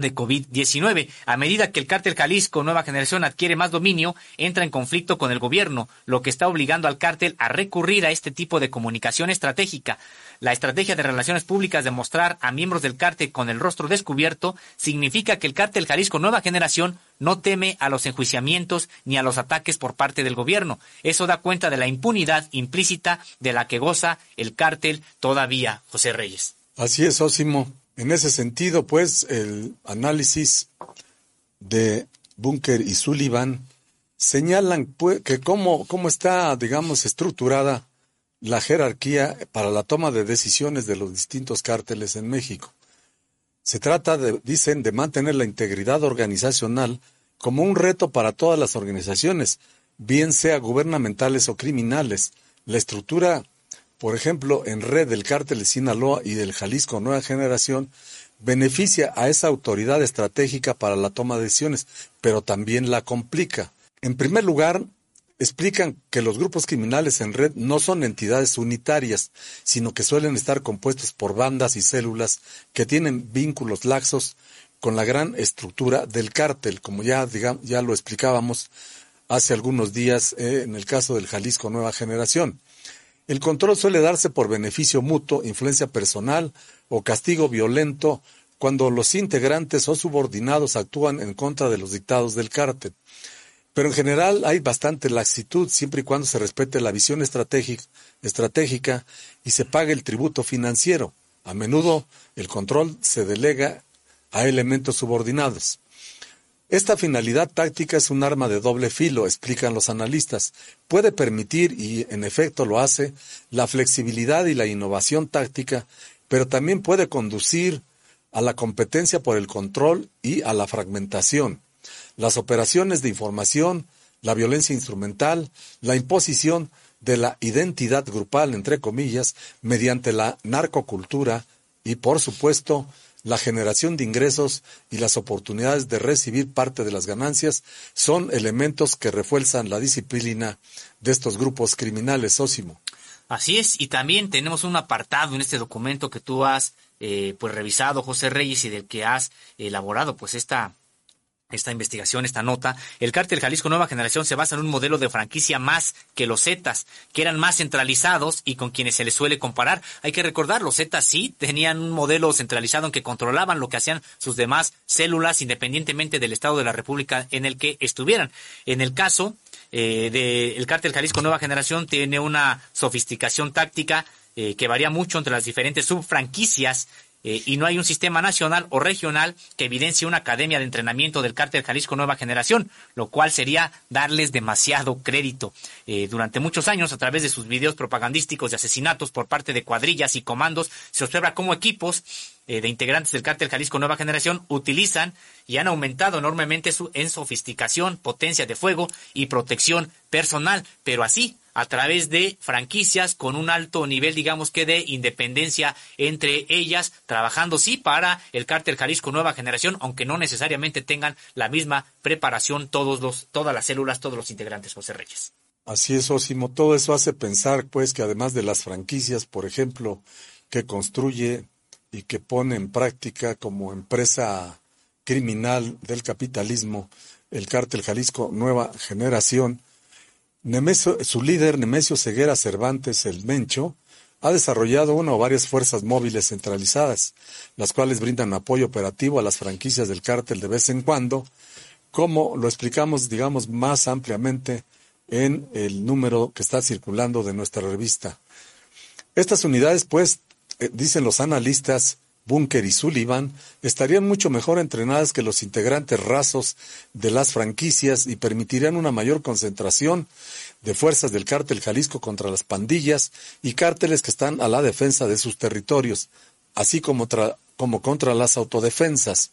de COVID-19. A medida que el cártel Jalisco Nueva Generación adquiere más dominio, entra en conflicto con el gobierno, lo que está obligando al cártel a recurrir a este tipo de comunicación estratégica. La estrategia de relaciones públicas de mostrar a miembros del cártel con el rostro descubierto significa que el cártel Jalisco Nueva Generación no teme a los enjuiciamientos ni a los ataques por parte del gobierno. Eso da cuenta de la impunidad implícita de la que goza el cártel todavía, José Reyes. Así es, Ósimo. En ese sentido, pues, el análisis de Bunker y Sullivan señalan pues, que cómo, cómo está, digamos, estructurada la jerarquía para la toma de decisiones de los distintos cárteles en México. Se trata, de, dicen, de mantener la integridad organizacional como un reto para todas las organizaciones, bien sea gubernamentales o criminales. La estructura por ejemplo, en red del cártel de Sinaloa y del Jalisco Nueva Generación, beneficia a esa autoridad estratégica para la toma de decisiones, pero también la complica. En primer lugar, explican que los grupos criminales en red no son entidades unitarias, sino que suelen estar compuestos por bandas y células que tienen vínculos laxos con la gran estructura del cártel, como ya, ya lo explicábamos hace algunos días eh, en el caso del Jalisco Nueva Generación. El control suele darse por beneficio mutuo, influencia personal o castigo violento cuando los integrantes o subordinados actúan en contra de los dictados del cártel. Pero en general hay bastante laxitud siempre y cuando se respete la visión estratégica y se pague el tributo financiero. A menudo el control se delega a elementos subordinados. Esta finalidad táctica es un arma de doble filo, explican los analistas. Puede permitir, y en efecto lo hace, la flexibilidad y la innovación táctica, pero también puede conducir a la competencia por el control y a la fragmentación. Las operaciones de información, la violencia instrumental, la imposición de la identidad grupal, entre comillas, mediante la narcocultura y, por supuesto, la generación de ingresos y las oportunidades de recibir parte de las ganancias son elementos que refuerzan la disciplina de estos grupos criminales, Ósimo. Así es, y también tenemos un apartado en este documento que tú has eh, pues revisado, José Reyes, y del que has elaborado pues esta esta investigación, esta nota, el cártel Jalisco Nueva Generación se basa en un modelo de franquicia más que los Zetas, que eran más centralizados y con quienes se les suele comparar. Hay que recordar, los Zetas sí tenían un modelo centralizado en que controlaban lo que hacían sus demás células independientemente del Estado de la República en el que estuvieran. En el caso eh, del cártel Jalisco Nueva Generación tiene una sofisticación táctica eh, que varía mucho entre las diferentes subfranquicias eh, y no hay un sistema nacional o regional que evidencie una academia de entrenamiento del cártel Jalisco Nueva Generación, lo cual sería darles demasiado crédito. Eh, durante muchos años, a través de sus videos propagandísticos de asesinatos por parte de cuadrillas y comandos, se observa cómo equipos de integrantes del cártel Jalisco Nueva Generación utilizan y han aumentado enormemente su, en sofisticación, potencia de fuego y protección personal, pero así a través de franquicias con un alto nivel, digamos que de independencia entre ellas, trabajando sí para el cártel Jalisco Nueva Generación, aunque no necesariamente tengan la misma preparación todos los, todas las células, todos los integrantes, José Reyes. Así es, Osimo. Todo eso hace pensar, pues, que además de las franquicias, por ejemplo, que construye y que pone en práctica como empresa criminal del capitalismo el cártel Jalisco Nueva Generación, su líder, Nemesio Ceguera Cervantes el Mencho, ha desarrollado una o varias fuerzas móviles centralizadas, las cuales brindan apoyo operativo a las franquicias del cártel de vez en cuando, como lo explicamos, digamos, más ampliamente en el número que está circulando de nuestra revista. Estas unidades, pues, dicen los analistas, Bunker y Sullivan estarían mucho mejor entrenadas que los integrantes rasos de las franquicias y permitirían una mayor concentración de fuerzas del cártel Jalisco contra las pandillas y cárteles que están a la defensa de sus territorios, así como, como contra las autodefensas.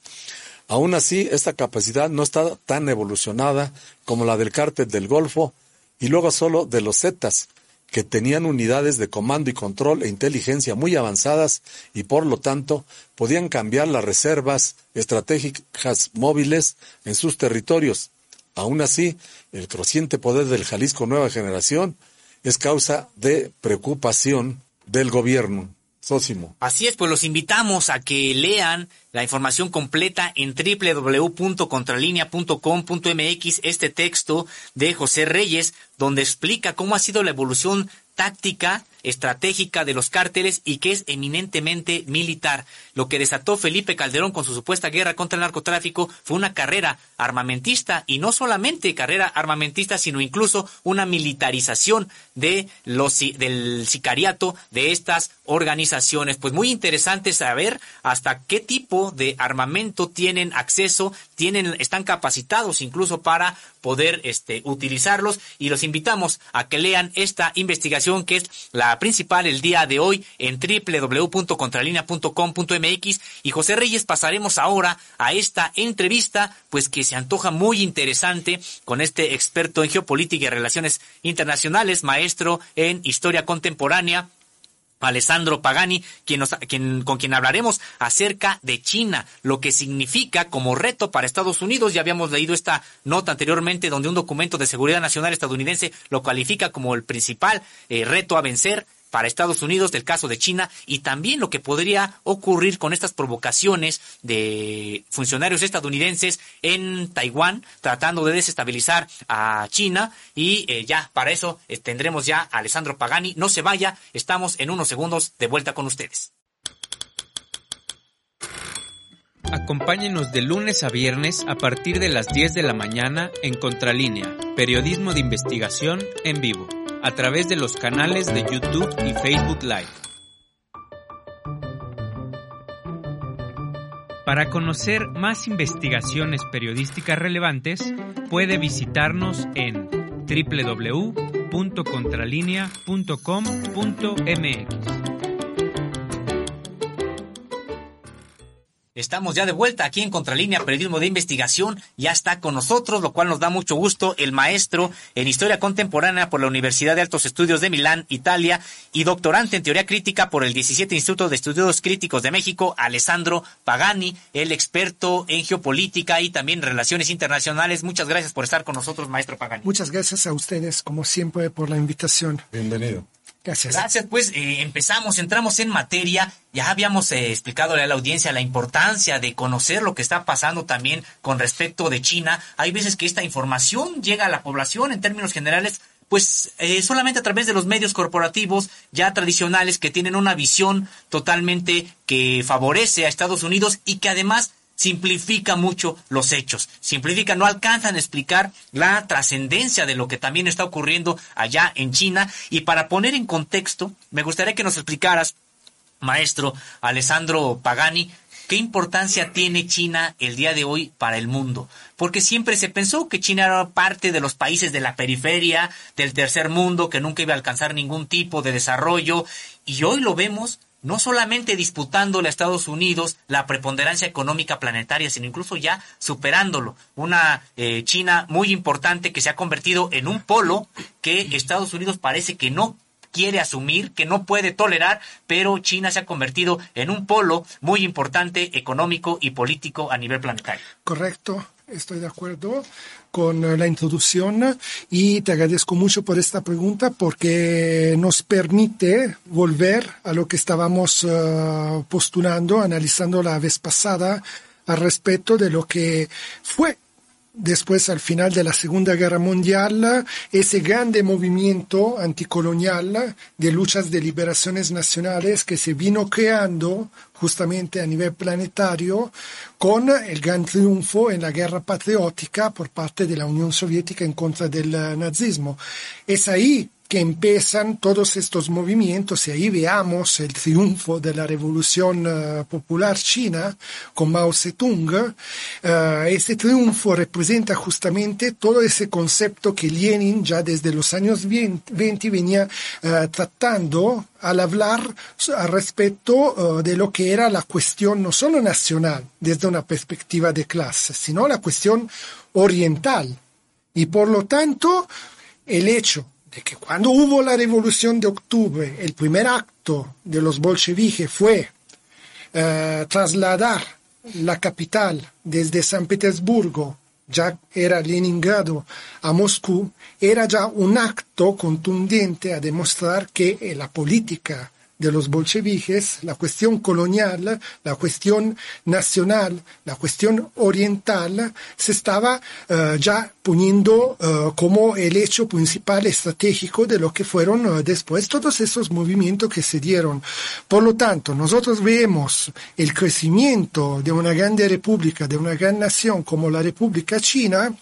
Aún así, esta capacidad no está tan evolucionada como la del cártel del Golfo y luego solo de los Zetas, que tenían unidades de comando y control e inteligencia muy avanzadas y por lo tanto podían cambiar las reservas estratégicas móviles en sus territorios. Aún así, el creciente poder del Jalisco Nueva Generación es causa de preocupación del gobierno. Así es, pues los invitamos a que lean la información completa en www.contralinea.com.mx, este texto de José Reyes, donde explica cómo ha sido la evolución táctica estratégica de los cárteles y que es eminentemente militar. Lo que desató Felipe Calderón con su supuesta guerra contra el narcotráfico fue una carrera armamentista y no solamente carrera armamentista, sino incluso una militarización de los del sicariato de estas organizaciones. Pues muy interesante saber hasta qué tipo de armamento tienen acceso, tienen están capacitados incluso para poder este utilizarlos y los invitamos a que lean esta investigación que es la principal el día de hoy en www.contralinea.com.mx y José Reyes pasaremos ahora a esta entrevista pues que se antoja muy interesante con este experto en geopolítica y relaciones internacionales, maestro en historia contemporánea, Alessandro Pagani, quien quien, con quien hablaremos acerca de China, lo que significa como reto para Estados Unidos. Ya habíamos leído esta nota anteriormente donde un documento de seguridad nacional estadounidense lo califica como el principal eh, reto a vencer para Estados Unidos del caso de China y también lo que podría ocurrir con estas provocaciones de funcionarios estadounidenses en Taiwán tratando de desestabilizar a China y eh, ya para eso eh, tendremos ya a Alessandro Pagani. No se vaya, estamos en unos segundos de vuelta con ustedes. Acompáñenos de lunes a viernes a partir de las 10 de la mañana en Contralínea, periodismo de investigación en vivo a través de los canales de YouTube y Facebook Live. Para conocer más investigaciones periodísticas relevantes, puede visitarnos en www.contralinea.com.mx. Estamos ya de vuelta aquí en Contralínea Periodismo de Investigación. Ya está con nosotros, lo cual nos da mucho gusto, el maestro en Historia Contemporánea por la Universidad de Altos Estudios de Milán, Italia, y doctorante en Teoría Crítica por el 17 Instituto de Estudios Críticos de México, Alessandro Pagani, el experto en geopolítica y también relaciones internacionales. Muchas gracias por estar con nosotros, maestro Pagani. Muchas gracias a ustedes, como siempre, por la invitación. Bienvenido. Gracias. Gracias, pues eh, empezamos, entramos en materia. Ya habíamos eh, explicado a la audiencia la importancia de conocer lo que está pasando también con respecto de China. Hay veces que esta información llega a la población en términos generales, pues eh, solamente a través de los medios corporativos ya tradicionales que tienen una visión totalmente que favorece a Estados Unidos y que además simplifica mucho los hechos, simplifica, no alcanzan a explicar la trascendencia de lo que también está ocurriendo allá en China. Y para poner en contexto, me gustaría que nos explicaras, maestro Alessandro Pagani, ¿Qué importancia tiene China el día de hoy para el mundo? Porque siempre se pensó que China era parte de los países de la periferia, del tercer mundo, que nunca iba a alcanzar ningún tipo de desarrollo, y hoy lo vemos no solamente disputándole a Estados Unidos la preponderancia económica planetaria, sino incluso ya superándolo. Una eh, China muy importante que se ha convertido en un polo que Estados Unidos parece que no quiere asumir, que no puede tolerar, pero China se ha convertido en un polo muy importante económico y político a nivel planetario. Correcto, estoy de acuerdo con la introducción y te agradezco mucho por esta pregunta porque nos permite volver a lo que estábamos eh, postulando, analizando la vez pasada al respecto de lo que fue después al final de la Segunda Guerra Mundial, ese grande movimiento anticolonial de luchas de liberaciones nacionales que se vino creando justamente a nivel planetario con el gran triunfo en la guerra patriótica por parte de la Unión Soviética en contra del nazismo. Es ahí que empiezan todos estos movimientos y ahí veamos el triunfo de la revolución uh, popular china con Mao Zedong. Uh, ese triunfo representa justamente todo ese concepto que Lenin ya desde los años 20 venía uh, tratando al hablar al respecto de lo que era la cuestión no solo nacional desde una perspectiva de clase, sino la cuestión oriental. Y por lo tanto, el hecho que cuando hubo la revolución de octubre, el primer acto de los bolcheviques fue eh, trasladar la capital desde San Petersburgo, ya era Leningrado, a Moscú, era ya un acto contundente a demostrar que la política de los bolcheviques, la cuestión colonial, la cuestión nacional, la cuestión oriental, se estaba uh, ya poniendo uh, como el hecho principal estratégico de lo que fueron uh, después todos esos movimientos que se dieron. Por lo tanto, nosotros vemos el crecimiento de una grande república, de una gran nación como la República China,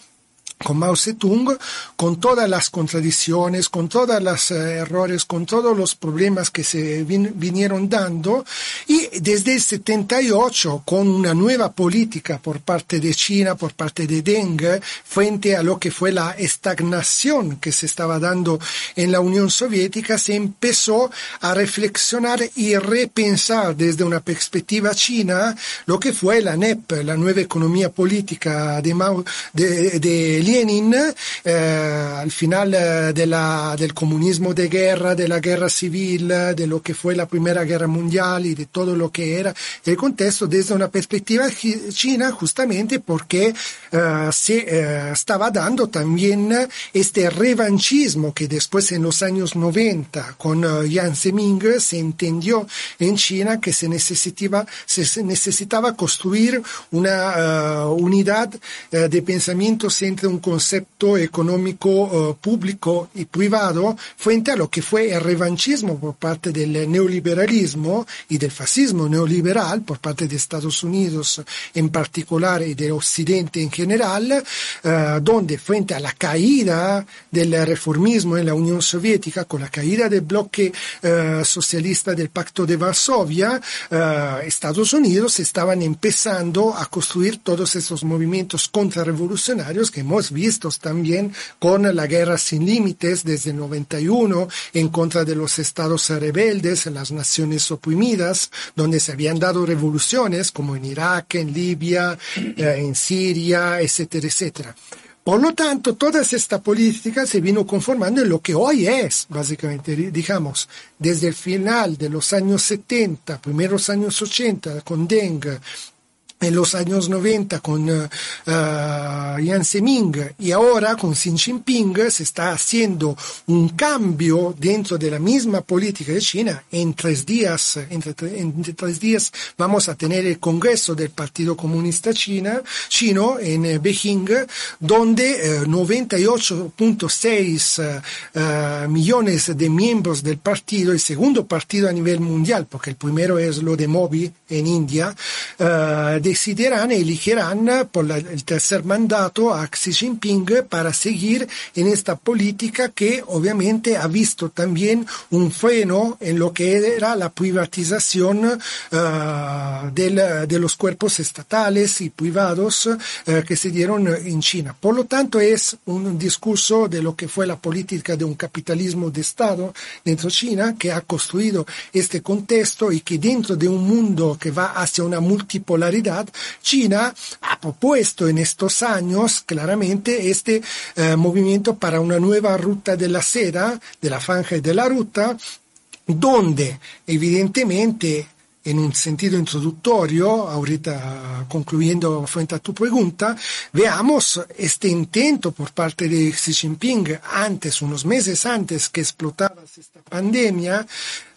con Mao Zedong, con todas las contradicciones, con todos los eh, errores, con todos los problemas que se vin vinieron dando, y desde el 78, con una nueva política por parte de China, por parte de Deng, frente a lo que fue la estagnación que se estaba dando en la Unión Soviética, se empezó a reflexionar y repensar desde una perspectiva china lo que fue la NEP, la nueva economía política de, Mao, de, de Lenin eh, al final eh, del comunismo de guerra, de la guerra civil, de lo que fue la Primera Guerra Mundial y de todo lo que era. El contexto desde una perspectiva china justamente porque eh, se estaba dando también este revanchismo que después en los años 90 con Jiang Zemin se entendió en China que se necesitaba, se necesitaba construir una unidad de pensamientos entre concepto económico público y privado frente a lo que fue el revanchismo por parte del neoliberalismo y del fascismo neoliberal por parte de Estados Unidos en particular y de Occidente en general, donde frente a la caída del reformismo en la Unión Soviética, con la caída del bloque uh, socialista del Pacto de Varsovia, Estados Unidos estaban empezando a construir todos esos movimientos contrarrevolucionarios que hemos visto también con la guerra sin límites desde el 91 en contra de los estados rebeldes en las naciones oprimidas, donde se habían dado revoluciones como en Irak, en Libia, uh, en Siria, etcétera, etcétera. Por lo tanto, toda esta política se vino conformando en lo que hoy es, básicamente, digamos, desde el final de los años 70, primeros años 80, con Deng, en los años 90 con uh, uh, Jiang Zemin y ahora con Xi Jinping se está haciendo un cambio dentro de la misma política de China. En tres días, entre, tres días vamos a tener el Congreso del Partido Comunista China, chino en uh, Beijing, donde 98.6 millones de miembros del partido, el segundo partido a nivel mundial, porque el primero es lo de Mobi en India, decidirán, elegirán por el tercer mandato a Xi Jinping para seguir en esta política que obviamente ha visto también un freno en lo que era la privatización uh, del, de los cuerpos estatales y privados uh, que se dieron en China. Por lo tanto, es un discurso de lo que fue la política de un capitalismo de Estado dentro de China que ha construido este contexto y que dentro de un mundo que va hacia una multipolaridad, China ha propuesto en estos años claramente este eh, movimiento para una nueva ruta de la seda, de la franja y de la ruta, donde evidentemente en un sentido introductorio, ahorita concluyendo frente a tu pregunta, veamos este intento por parte de Xi Jinping antes, unos meses antes que explotara esta pandemia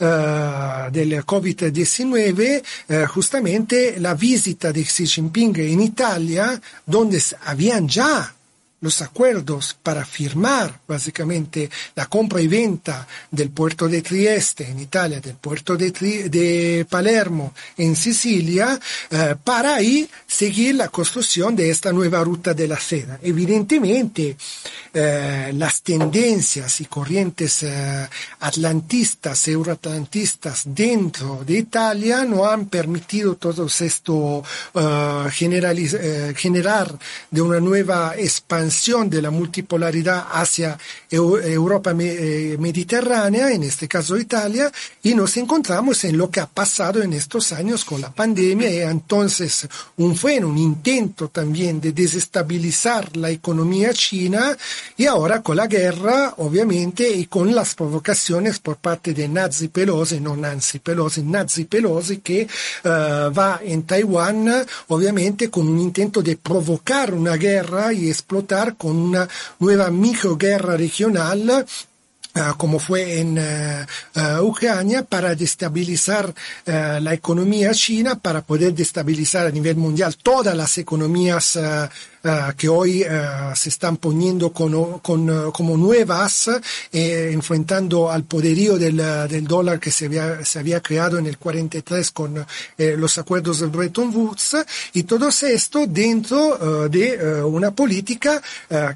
uh, del COVID-19, uh, justamente la visita de Xi Jinping en Italia, donde habían ya los acuerdos para firmar básicamente la compra y venta del puerto de Trieste en Italia, del puerto de, Palermo en Sicilia, eh, para ahí seguir la construcción de esta nueva ruta de la seda. Evidentemente, eh, las tendencias y corrientes eh, atlantistas, euroatlantistas dentro de Italia no han permitido todo esto generar de una nueva expansión de la multipolaridad hacia Europa eh, mediterránea, en este caso Italia, y nos encontramos en lo que ha pasado en estos años con la pandemia y entonces un fue un intento también de desestabilizar la economía china y ahora con la guerra, obviamente, y con las provocaciones por parte de Nancy Pelosi, no Nancy Pelosi, Nancy Pelosi, que uh, va en Taiwán, obviamente, con un intento de provocar una guerra y explotar con una nueva microguerra regional Uh, como fue en uh, uh, Ucrania, para destabilizar la economía china, para poder destabilizar a nivel mundial todas las economías que hoy uh, se están poniendo con, uh, como nuevas, eh, enfrentando al poderío del, del, dólar que se había, se había creado en el 43 con eh, los acuerdos de Bretton Woods, y todo esto dentro de una política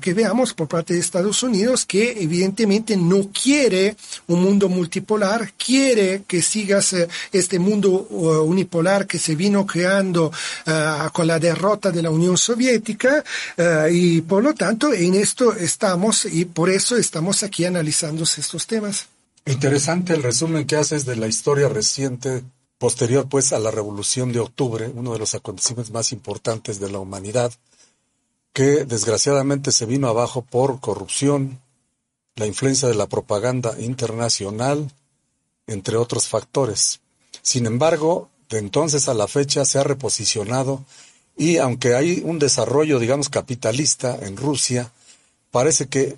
que veamos por parte de Estados Unidos que evidentemente no quiere un mundo multipolar, quiere que sigas este mundo unipolar que se vino creando con la derrota de la Unión Soviética, uh, y por lo tanto en esto estamos y por eso estamos aquí analizando estos temas. Interesante el resumen que haces de la historia reciente posterior pues a la Revolución de Octubre, uno de los acontecimientos más importantes de la humanidad, que desgraciadamente se vino abajo por corrupción, la influencia de la propaganda internacional, entre otros factores. Sin embargo, de entonces a la fecha se ha reposicionado y aunque hay un desarrollo, digamos, capitalista en Rusia, parece que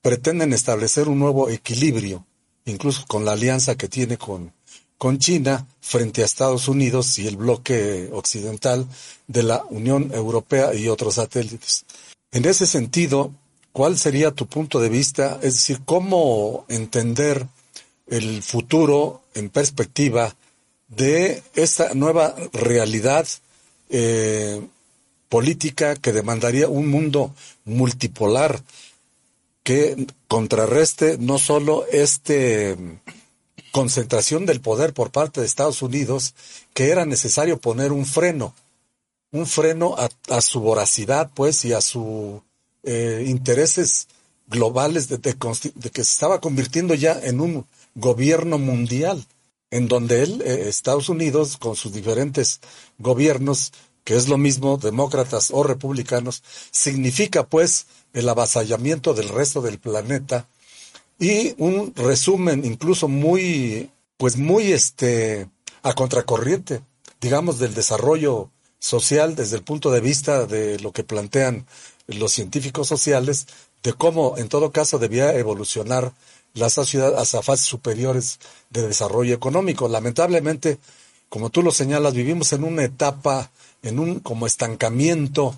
pretenden establecer un nuevo equilibrio, incluso con la alianza que tiene con, con China frente a Estados Unidos y el bloque occidental de la Unión Europea y otros satélites. En ese sentido, ¿cuál sería tu punto de vista? Es decir, ¿cómo entender el futuro en perspectiva de esta nueva realidad eh, política que demandaría un mundo multipolar que contrarreste no solo este concentración del poder por parte de Estados Unidos, que era necesario poner un freno, un freno a, su voracidad, pues, y a sus eh, intereses globales de, que se estaba convirtiendo ya en un gobierno mundial en donde él, eh, Estados Unidos, con sus diferentes gobiernos, que es lo mismo, demócratas o republicanos, significa pues el avasallamiento del resto del planeta y un resumen incluso muy, pues muy este, a contracorriente, digamos, del desarrollo social desde el punto de vista de lo que plantean los científicos sociales, de cómo en todo caso debía evolucionar la sociedad hacia fases superiores de desarrollo económico. Lamentablemente, como tú lo señalas, vivimos en una etapa, en un como estancamiento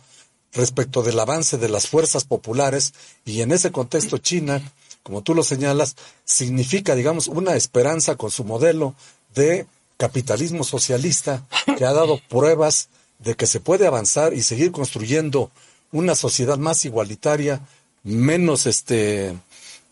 respecto del avance de las fuerzas populares y en ese contexto China, como tú lo señalas, significa, digamos, una esperanza con su modelo de capitalismo socialista que ha dado pruebas de que se puede avanzar y seguir construyendo una sociedad más igualitaria, menos este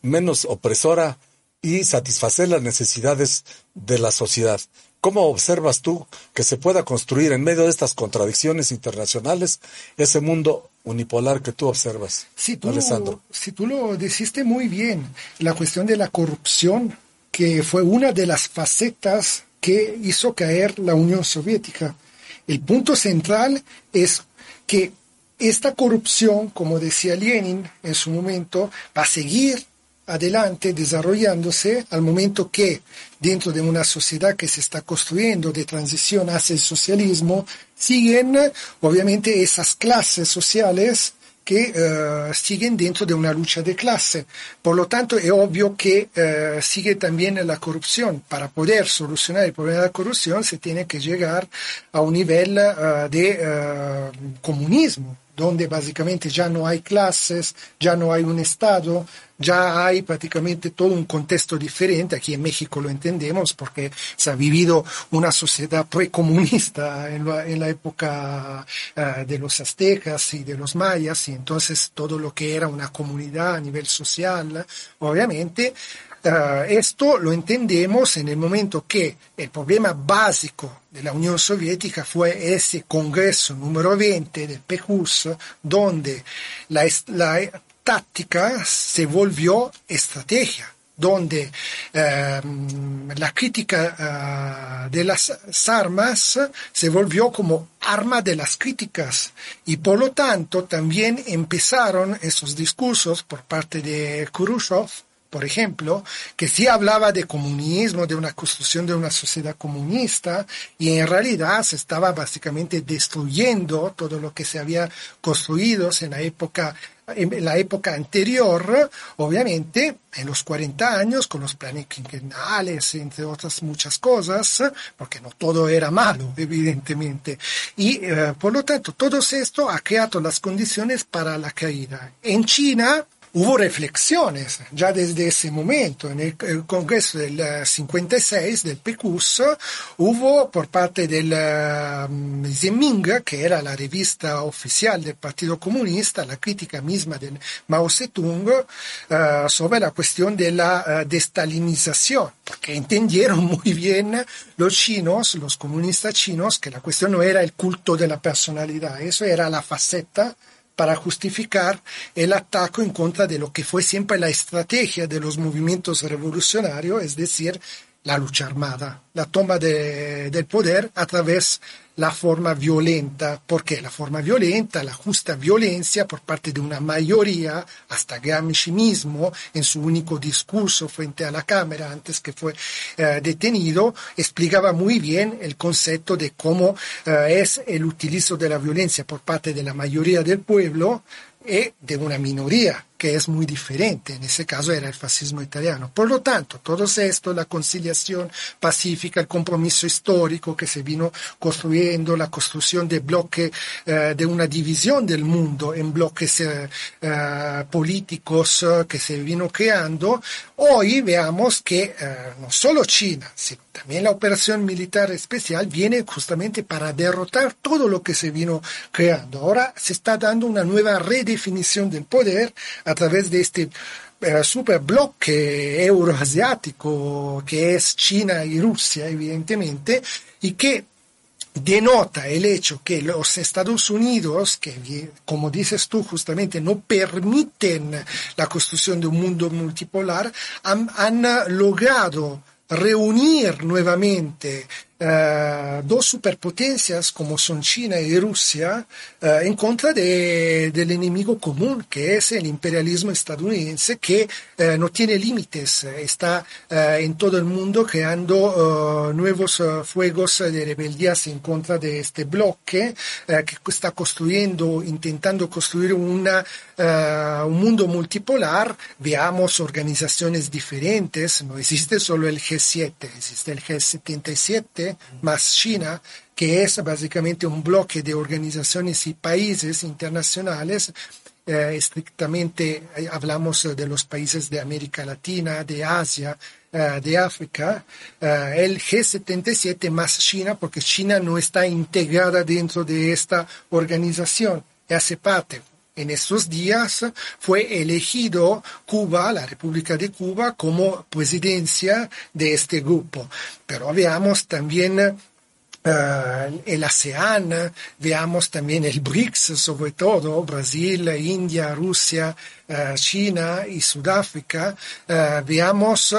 menos opresora y satisfacer las necesidades de la sociedad. ¿Cómo observas tú que se pueda construir en medio de estas contradicciones internacionales ese mundo unipolar que tú observas, si tú, Alessandro? Si tú lo dijiste muy bien, la cuestión de la corrupción, que fue una de las facetas que hizo caer la Unión Soviética. El punto central es que esta corrupción, como decía Lenin en su momento, va a seguir adelante desarrollándose al momento que dentro de una sociedad que se está construyendo de transición hacia el socialismo, siguen obviamente esas clases sociales que uh, siguen dentro de una lucha de clase. Por lo tanto, es obvio que uh, sigue también la corrupción. Para poder solucionar el problema de la corrupción se tiene que llegar a un nivel uh, de comunismo, donde básicamente ya no hay clases, ya no hay un Estado, ya hay prácticamente todo un contexto diferente. Aquí en México lo entendemos porque se ha vivido una sociedad precomunista en la, época uh, de los aztecas y de los mayas y entonces todo lo que era una comunidad a nivel social, obviamente, Uh, esto lo entendemos en el momento que el problema básico de la Unión Soviética fue ese Congreso número 20 del PECUS, donde la, táctica se volvió estrategia donde eh, la crítica uh, de las armas se volvió como arma de las críticas y por lo tanto también empezaron esos discursos por parte de Khrushchev por ejemplo, que sí hablaba de comunismo, de una construcción de una sociedad comunista, y en realidad se estaba básicamente destruyendo todo lo que se había construido en la época en la época anterior, obviamente, en los 40 años, con los planes quinquenales, entre otras muchas cosas, porque no todo era malo, evidentemente. Y eh, por lo tanto, todo esto ha creado las condiciones para la caída. En China, hubo reflexiones ya desde ese momento. En el, Congreso del 56 del PQS hubo por parte del um, que era la revista oficial del Partido Comunista, la crítica misma de Mao Zedong uh, sobre la cuestión de la uh, destalinización, porque entendieron muy bien los chinos, los comunistas chinos, que la cuestión no era el culto de la personalidad, eso era la faceta para justificar el ataque en contra de lo que fue siempre la estrategia de los movimientos revolucionarios, es decir, la lucha armada, la toma de, del poder a través la forma violenta, porque la forma violenta, la justa violencia por parte de una mayoría, hasta Gramsci mismo, en su único discurso frente a la Cámara antes que fue eh, detenido, explicaba muy bien el concepto de cómo eh, es el utilizo de la violencia por parte de la mayoría del pueblo y de una minoría que es muy diferente. En ese caso era el fascismo italiano. Por lo tanto, todo esto, la conciliación pacífica, el compromiso histórico que se vino construyendo, la construcción de bloques, eh, de una división del mundo en bloques eh, eh, políticos que se vino creando, hoy veamos que no solo China, sino también la operación militar especial viene justamente para derrotar todo lo que se vino creando. Ahora se está dando una nueva redefinición del poder a través de este eh, super bloque euroasiático que es China y Rusia, evidentemente, y que denota el hecho que los Estados Unidos, que como dices tú justamente no permiten la construcción de un mundo multipolar, han, han logrado reunir nuevamente eh, dos superpotencias como son China y Rusia eh, en contra de, del enemigo común que es el imperialismo estadounidense que eh, no tiene límites, está en todo el mundo creando nuevos fuegos de rebeldías en contra de este bloque que está construyendo, intentando construir una, un mundo multipolar. Veamos organizaciones diferentes, no existe solo el G7, existe el G77 más China, que es básicamente un bloque de organizaciones y países internacionales eh, estrictamente eh, hablamos de los países de América Latina, de Asia, eh, de África, el G77 más China, porque China no está integrada dentro de esta organización, hace parte. En estos días fue elegido Cuba, la República de Cuba, como presidencia de este grupo. Pero veamos también Uh, el ASEAN, veamos también el BRICS, sobre todo Brasil, India, Rusia, uh, China y Sudáfrica, uh, veamos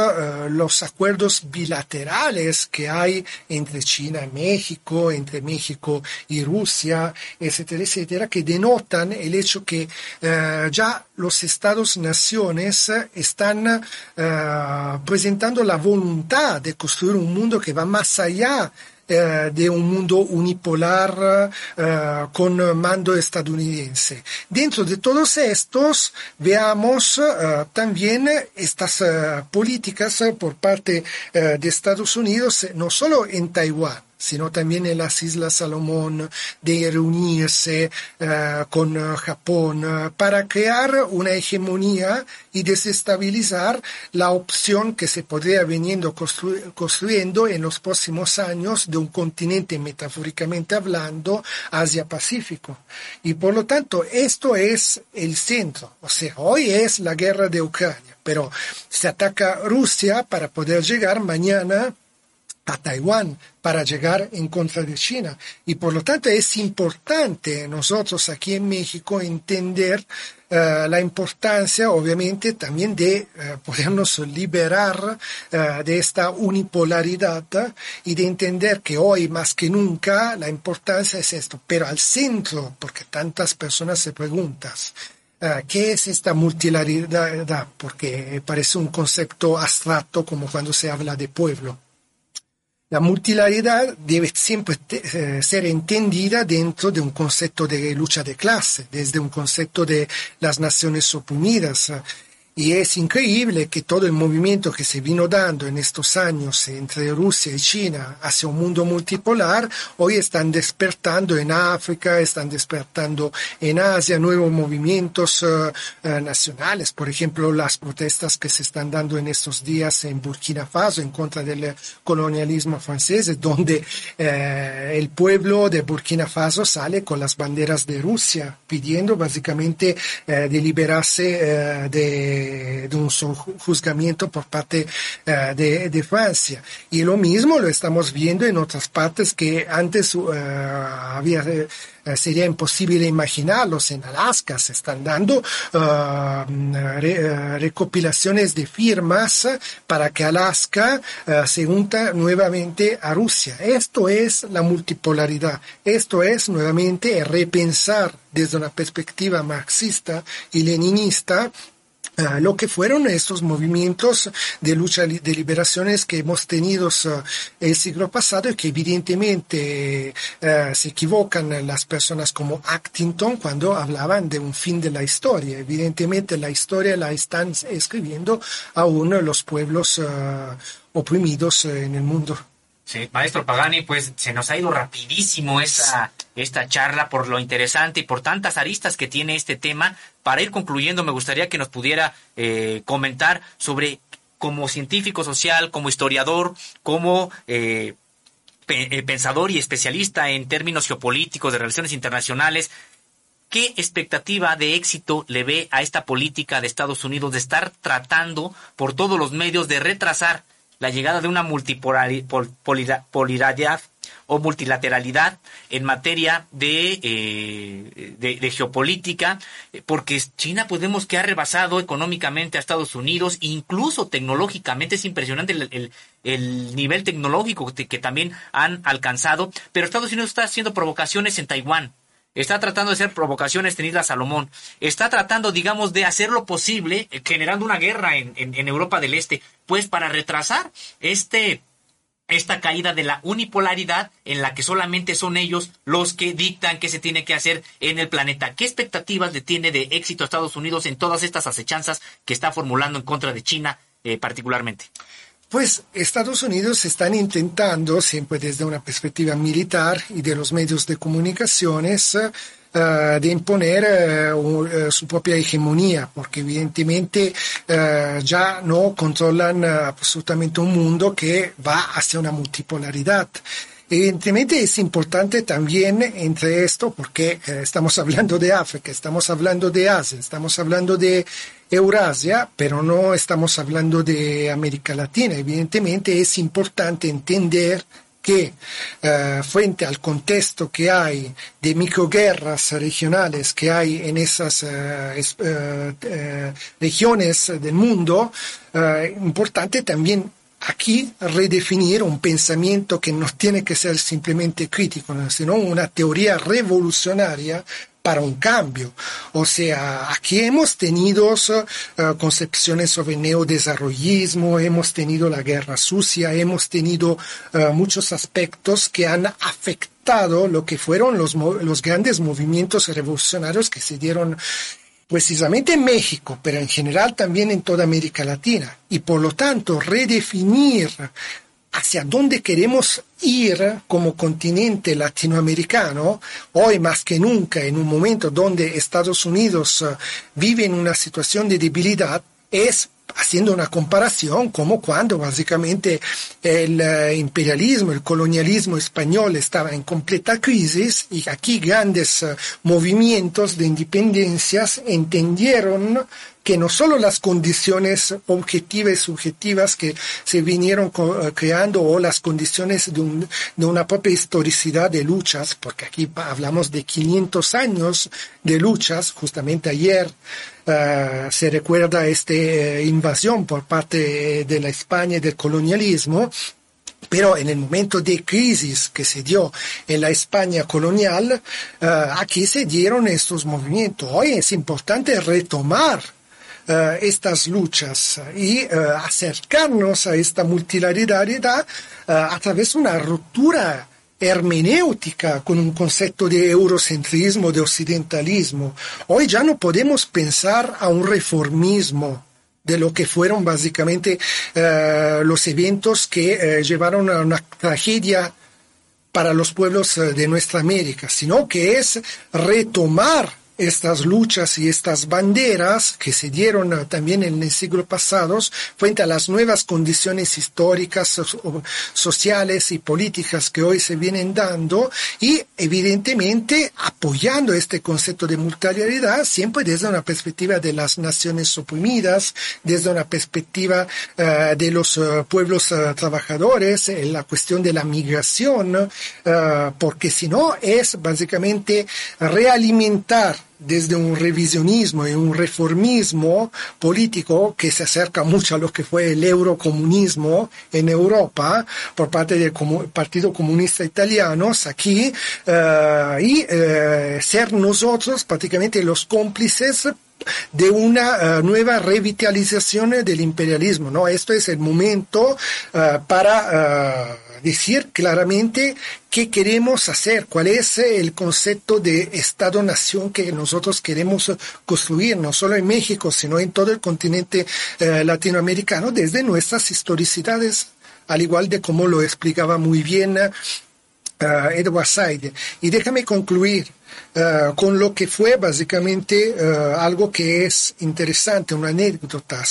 los acuerdos bilaterales que hay entre China y México, entre México y Rusia, etcétera, etcétera, que denotan el hecho que ya los estados-naciones están presentando la voluntad de construir un mundo que va más allá eh, de un mundo unipolar eh, con mando estadounidense. Dentro de todos estos, veamos eh, también estas políticas por parte de Estados Unidos, no solo en Taiwán, sino también en las Islas Salomón, de reunirse uh, con uh, Japón uh, para crear una hegemonía y desestabilizar la opción que se podría veniendo constru construyendo en los próximos años de un continente metafóricamente hablando Asia-Pacífico. Y por lo tanto, esto es el centro. O sea, hoy es la guerra de Ucrania, pero se ataca Rusia para poder llegar mañana a Taiwán para llegar en contra de China. Y por lo tanto es importante nosotros aquí en México entender uh, la importancia, obviamente, también de uh, podernos liberar uh, de esta unipolaridad y de entender que hoy más que nunca la importancia es esto. Pero al centro, porque tantas personas se preguntan, ¿Qué es esta multilaridad? Porque parece un concepto abstracto como cuando se habla de pueblo. La multilaridad debe siempre eh, ser entendida dentro de un concepto de lucha de clase, desde un concepto de las Naciones Unidas. Y es increíble que todo el movimiento que se vino dando en estos años entre Rusia y China hacia un mundo multipolar, hoy están despertando en África, están despertando en Asia nuevos movimientos uh, uh, nacionales. Por ejemplo, las protestas que se están dando en estos días en Burkina Faso en contra del colonialismo francés, donde uh, el pueblo de Burkina Faso sale con las banderas de Rusia, pidiendo básicamente de liberarse de de, un juzgamiento por parte uh, de, Francia. Y lo mismo lo estamos viendo en otras partes que antes uh, había sería imposible imaginarlos. En Alaska se están dando re, recopilaciones de firmas para que Alaska se unta nuevamente a Rusia. Esto es la multipolaridad. Esto es nuevamente repensar desde una perspectiva marxista y leninista Uh, lo que fueron estos movimientos de lucha de liberaciones que hemos tenido uh, el siglo pasado y que evidentemente uh, se equivocan las personas como Actington cuando hablaban de un fin de la historia. Evidentemente la historia la están escribiendo aún los pueblos oprimidos en el mundo. Sí, maestro Pagani, pues se nos ha ido rapidísimo esta, esta charla por lo interesante y por tantas aristas que tiene este tema. Para ir concluyendo, me gustaría que nos pudiera eh, comentar sobre, como científico social, como historiador, como eh, eh, pensador y especialista en términos geopolíticos de relaciones internacionales, ¿qué expectativa de éxito le ve a esta política de Estados Unidos de estar tratando por todos los medios de retrasar la llegada de una multipolaridad o multilateralidad en materia de, eh, de, geopolítica, porque China podemos que ha rebasado económicamente a Estados Unidos, incluso tecnológicamente, es impresionante el, el, nivel tecnológico que también han alcanzado, pero Estados Unidos está haciendo provocaciones en Taiwán, está tratando de hacer provocaciones en Isla Salomón, está tratando, digamos, de hacer lo posible, eh, generando una guerra en, en, Europa del Este, pues para retrasar este esta caída de la unipolaridad en la que solamente son ellos los que dictan qué se tiene que hacer en el planeta. ¿Qué expectativas le tiene de éxito a Estados Unidos en todas estas acechanzas que está formulando en contra de China eh, particularmente? Pues Estados Unidos están intentando, siempre desde una perspectiva militar y de los medios de comunicaciones, uh, de imponer uh, su propia hegemonía, porque evidentemente ya no controlan absolutamente un mundo que va hacia una multipolaridad. Evidentemente es importante también entre esto, porque eh, estamos hablando de África, estamos hablando de Asia, estamos hablando de Eurasia, pero no estamos hablando de América Latina. Evidentemente es importante entender que eh, frente al contexto que hay de microguerras regionales que hay en esas eh, eh, regiones del mundo, importante también aquí redefinir un pensamiento que no tiene que ser simplemente crítico, sino una teoría revolucionaria para un cambio. O sea, aquí hemos tenido uh, concepciones sobre neodesarrollismo, hemos tenido la guerra sucia, hemos tenido uh, muchos aspectos que han afectado lo que fueron los, los grandes movimientos revolucionarios que se dieron precisamente en México, pero en general también en toda América Latina. Y por lo tanto, redefinir hacia dónde queremos ir como continente latinoamericano, hoy más que nunca, en un momento donde Estados Unidos uh, vive en una situación de debilidad, es haciendo una comparación como cuando básicamente el uh, imperialismo, el colonialismo español estaba en completa crisis y aquí grandes uh, movimientos de independencias entendieron que no solo las condiciones objetivas y subjetivas que se vinieron eh, creando o las condiciones de, una propia historicidad de luchas, porque aquí hablamos de 500 años de luchas, justamente ayer uh, se recuerda esta uh, invasión por parte de la España y del colonialismo, pero en el momento de crisis que se dio en la España colonial, uh, aquí se dieron estos movimientos. Hoy es importante retomar estas luchas y acercarnos a esta multilateralidad a través de una ruptura hermenéutica con un concepto de eurocentrismo, de occidentalismo. Hoy ya no podemos pensar a un reformismo de lo que fueron básicamente uh, los eventos que uh, llevaron a una tragedia para los pueblos uh, de nuestra América, sino que es retomar estas luchas y estas banderas que se dieron también en el siglo pasado frente a las nuevas condiciones históricas, so sociales y políticas que hoy se vienen dando y evidentemente apoyando este concepto de multilateralidad siempre desde una perspectiva de las naciones oprimidas, desde una perspectiva uh, de los uh, pueblos trabajadores, en la cuestión de la migración, porque si no es básicamente realimentar desde un revisionismo y un reformismo político que se acerca mucho a lo que fue el eurocomunismo en Europa por parte del Partido Comunista Italiano aquí uh, y uh, ser nosotros prácticamente los cómplices de una uh, nueva revitalización del imperialismo, ¿no? Esto es el momento para decir claramente qué queremos hacer, cuál es el concepto de Estado-nación que nosotros queremos construir, no solo en México, sino en todo el continente eh, latinoamericano, desde nuestras historicidades, al igual de como lo explicaba muy bien Edward Said. Y déjame concluir Uh, con lo que fue básicamente uh, algo que es interesante, una anécdota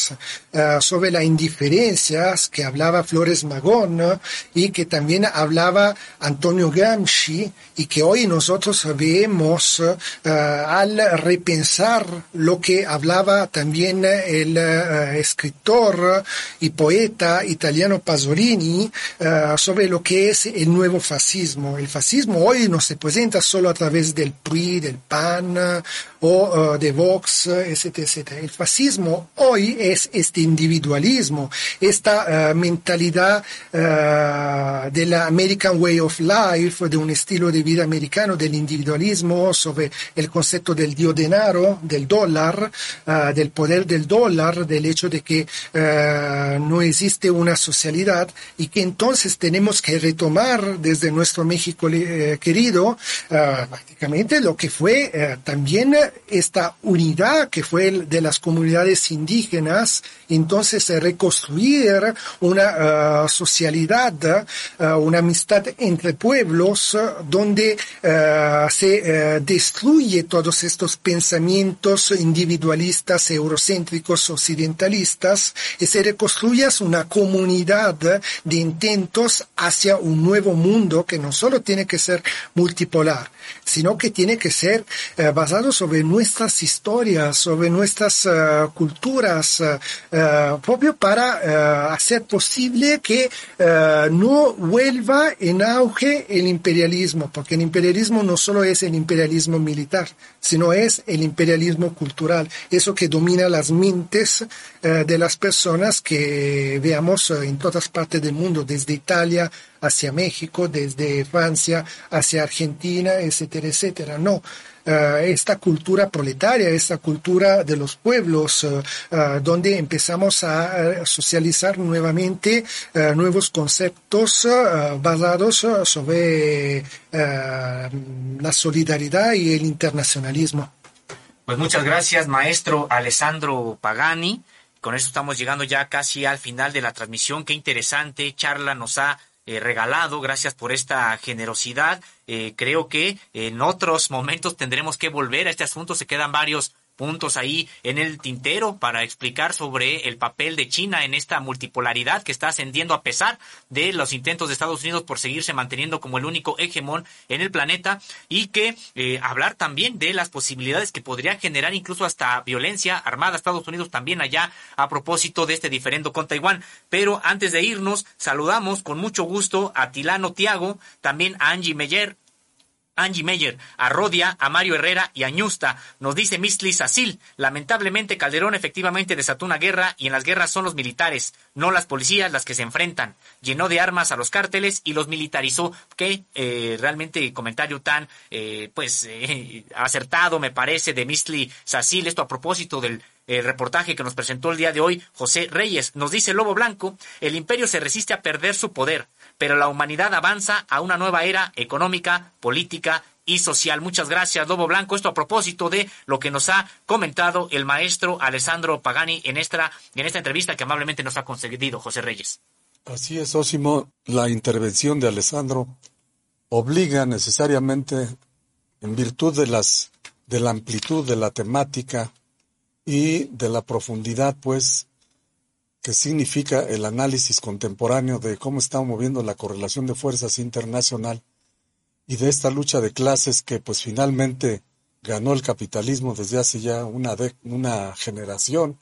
uh, sobre las indiferencias que hablaba Flores Magón y que también hablaba Antonio Gramsci y que hoy nosotros vemos al repensar lo que hablaba también el escritor y poeta italiano Pasolini sobre lo que es el nuevo fascismo. El fascismo hoy no se presenta solo a través del PRI, del PAN o uh, de Vox, etc, etc. El fascismo hoy es este individualismo, esta uh, mentalidad uh, de la American Way of Life, de un estilo de vida americano, del individualismo, sobre el concepto del dio denaro, del dólar, del poder del dólar, del hecho de que no existe una socialidad y que entonces tenemos que retomar desde nuestro México eh, querido prácticamente lo que fue eh, también esta unidad que fue de las comunidades indígenas, entonces eh, reconstruir una uh, socialidad, una amistad entre pueblos donde se destruye todos estos pensamientos individualistas, eurocéntricos, occidentalistas y se reconstruye una comunidad de intentos hacia un nuevo mundo que no solo tiene que ser multipolar, sino que tiene que ser uh, basado sobre nuestras historias, sobre nuestras uh, culturas, uh, propio para hacer posible que no vuelva en auge el imperialismo, porque el imperialismo no solo es el imperialismo militar, sino es el imperialismo cultural, eso que domina las mentes de las personas que veamos en todas partes del mundo, desde Italia hacia México, desde Francia hacia Argentina, etcétera, etcétera. No, uh, esta cultura proletaria, esta cultura de los pueblos, uh, uh, donde empezamos a socializar nuevamente nuevos conceptos basados sobre la solidaridad y el internacionalismo. Pues muchas gracias, maestro Alessandro Pagani. Con esto estamos llegando ya casi al final de la transmisión. Qué interesante charla nos ha eh, regalado. Gracias por esta generosidad. Eh, creo que en otros momentos tendremos que volver a este asunto. Se quedan varios puntos ahí en el tintero para explicar sobre el papel de China en esta multipolaridad que está ascendiendo a pesar de los intentos de Estados Unidos por seguirse manteniendo como el único hegemón en el planeta y que eh, hablar también de las posibilidades que podría generar incluso hasta violencia armada Estados Unidos también allá a propósito de este diferendo con Taiwán. Pero antes de irnos, saludamos con mucho gusto a Tilano Tiago, también a Angie Meyer, Angie Meyer, a Rodia, a Mario Herrera y a Ñusta. Nos dice Mistli Sasil, lamentablemente Calderón efectivamente desató una guerra y en las guerras son los militares, no las policías las que se enfrentan. Llenó de armas a los cárteles y los militarizó. Qué eh, realmente comentario tan eh, pues eh, acertado me parece de Mistli Sasil. Esto a propósito del el reportaje que nos presentó el día de hoy José Reyes. Nos dice Lobo Blanco, el imperio se resiste a perder su poder, pero la humanidad avanza a una nueva era económica, política y social. Muchas gracias, Lobo Blanco. Esto a propósito de lo que nos ha comentado el maestro Alessandro Pagani en esta, en esta entrevista que amablemente nos ha concedido José Reyes. Así es, Ósimo. La intervención de Alessandro obliga necesariamente, en virtud de las de la amplitud de la temática, y de la profundidad, pues, que significa el análisis contemporáneo de cómo está moviendo la correlación de fuerzas internacional y de esta lucha de clases que, pues, finalmente ganó el capitalismo desde hace ya una, una generación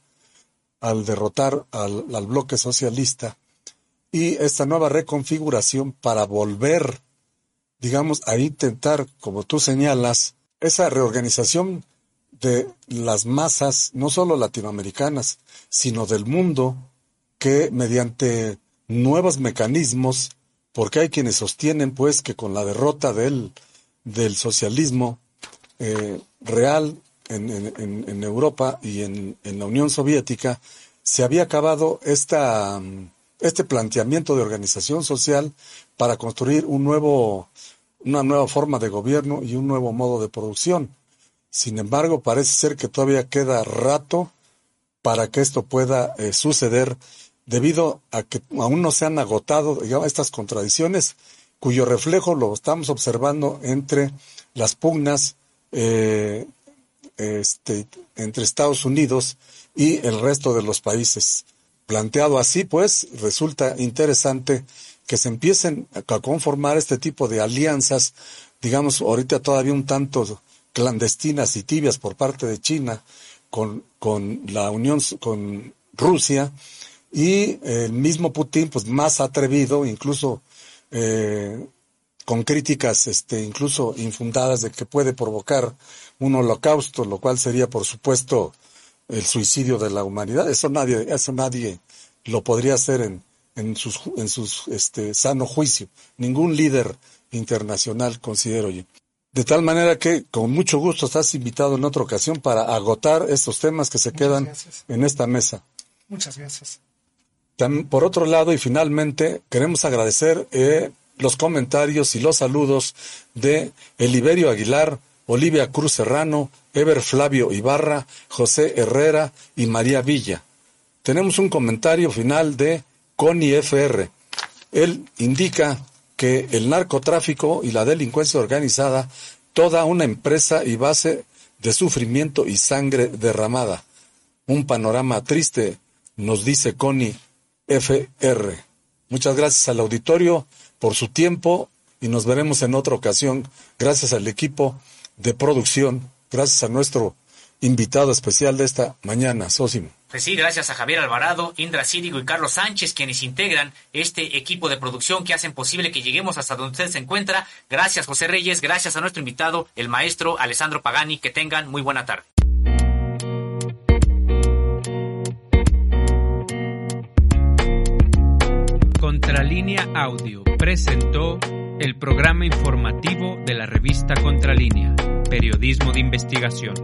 al derrotar al, al bloque socialista y esta nueva reconfiguración para volver, digamos, a intentar, como tú señalas, esa reorganización de las masas, no solo latinoamericanas, sino del mundo, que mediante nuevos mecanismos, porque hay quienes sostienen pues que con la derrota del, del socialismo eh, real en, en, en, Europa y en, en, la Unión Soviética, se había acabado esta, este planteamiento de organización social para construir un nuevo, una nueva forma de gobierno y un nuevo modo de producción. Sin embargo, parece ser que todavía queda rato para que esto pueda eh, suceder debido a que aún no se han agotado estas contradicciones cuyo reflejo lo estamos observando entre las pugnas eh, este, entre Estados Unidos y el resto de los países. Planteado así, pues, resulta interesante que se empiecen a conformar este tipo de alianzas, digamos, ahorita todavía un tanto clandestinas y tibias por parte de China con, con la Unión, con Rusia, y el mismo Putin, pues más atrevido, incluso eh, con críticas, este, incluso infundadas de que puede provocar un holocausto, lo cual sería, por supuesto, el suicidio de la humanidad. Eso nadie, eso nadie lo podría hacer en, en sus, en sus, este, sano juicio. Ningún líder internacional, considero yo. De tal manera que con mucho gusto estás invitado en otra ocasión para agotar estos temas que se quedan en esta mesa. Muchas gracias. Por otro lado, y finalmente, queremos agradecer eh, los comentarios y los saludos de Eliberio Aguilar, Olivia Cruz Serrano, Ever Flavio Ibarra, José Herrera y María Villa. Tenemos un comentario final de Connie FR. Él indica que el narcotráfico y la delincuencia organizada, toda una empresa y base de sufrimiento y sangre derramada. Un panorama triste, nos dice Connie FR. Muchas gracias al auditorio por su tiempo y nos veremos en otra ocasión. Gracias al equipo de producción, gracias a nuestro invitado especial de esta mañana, Sosimo. Pues sí, gracias a Javier Alvarado, Indra Círigo y Carlos Sánchez, quienes integran este equipo de producción que hacen posible que lleguemos hasta donde usted se encuentra. Gracias, José Reyes. Gracias a nuestro invitado, el maestro Alessandro Pagani. Que tengan muy buena tarde. Contralínea Audio presentó el programa informativo de la revista Contralínea, Periodismo de Investigación.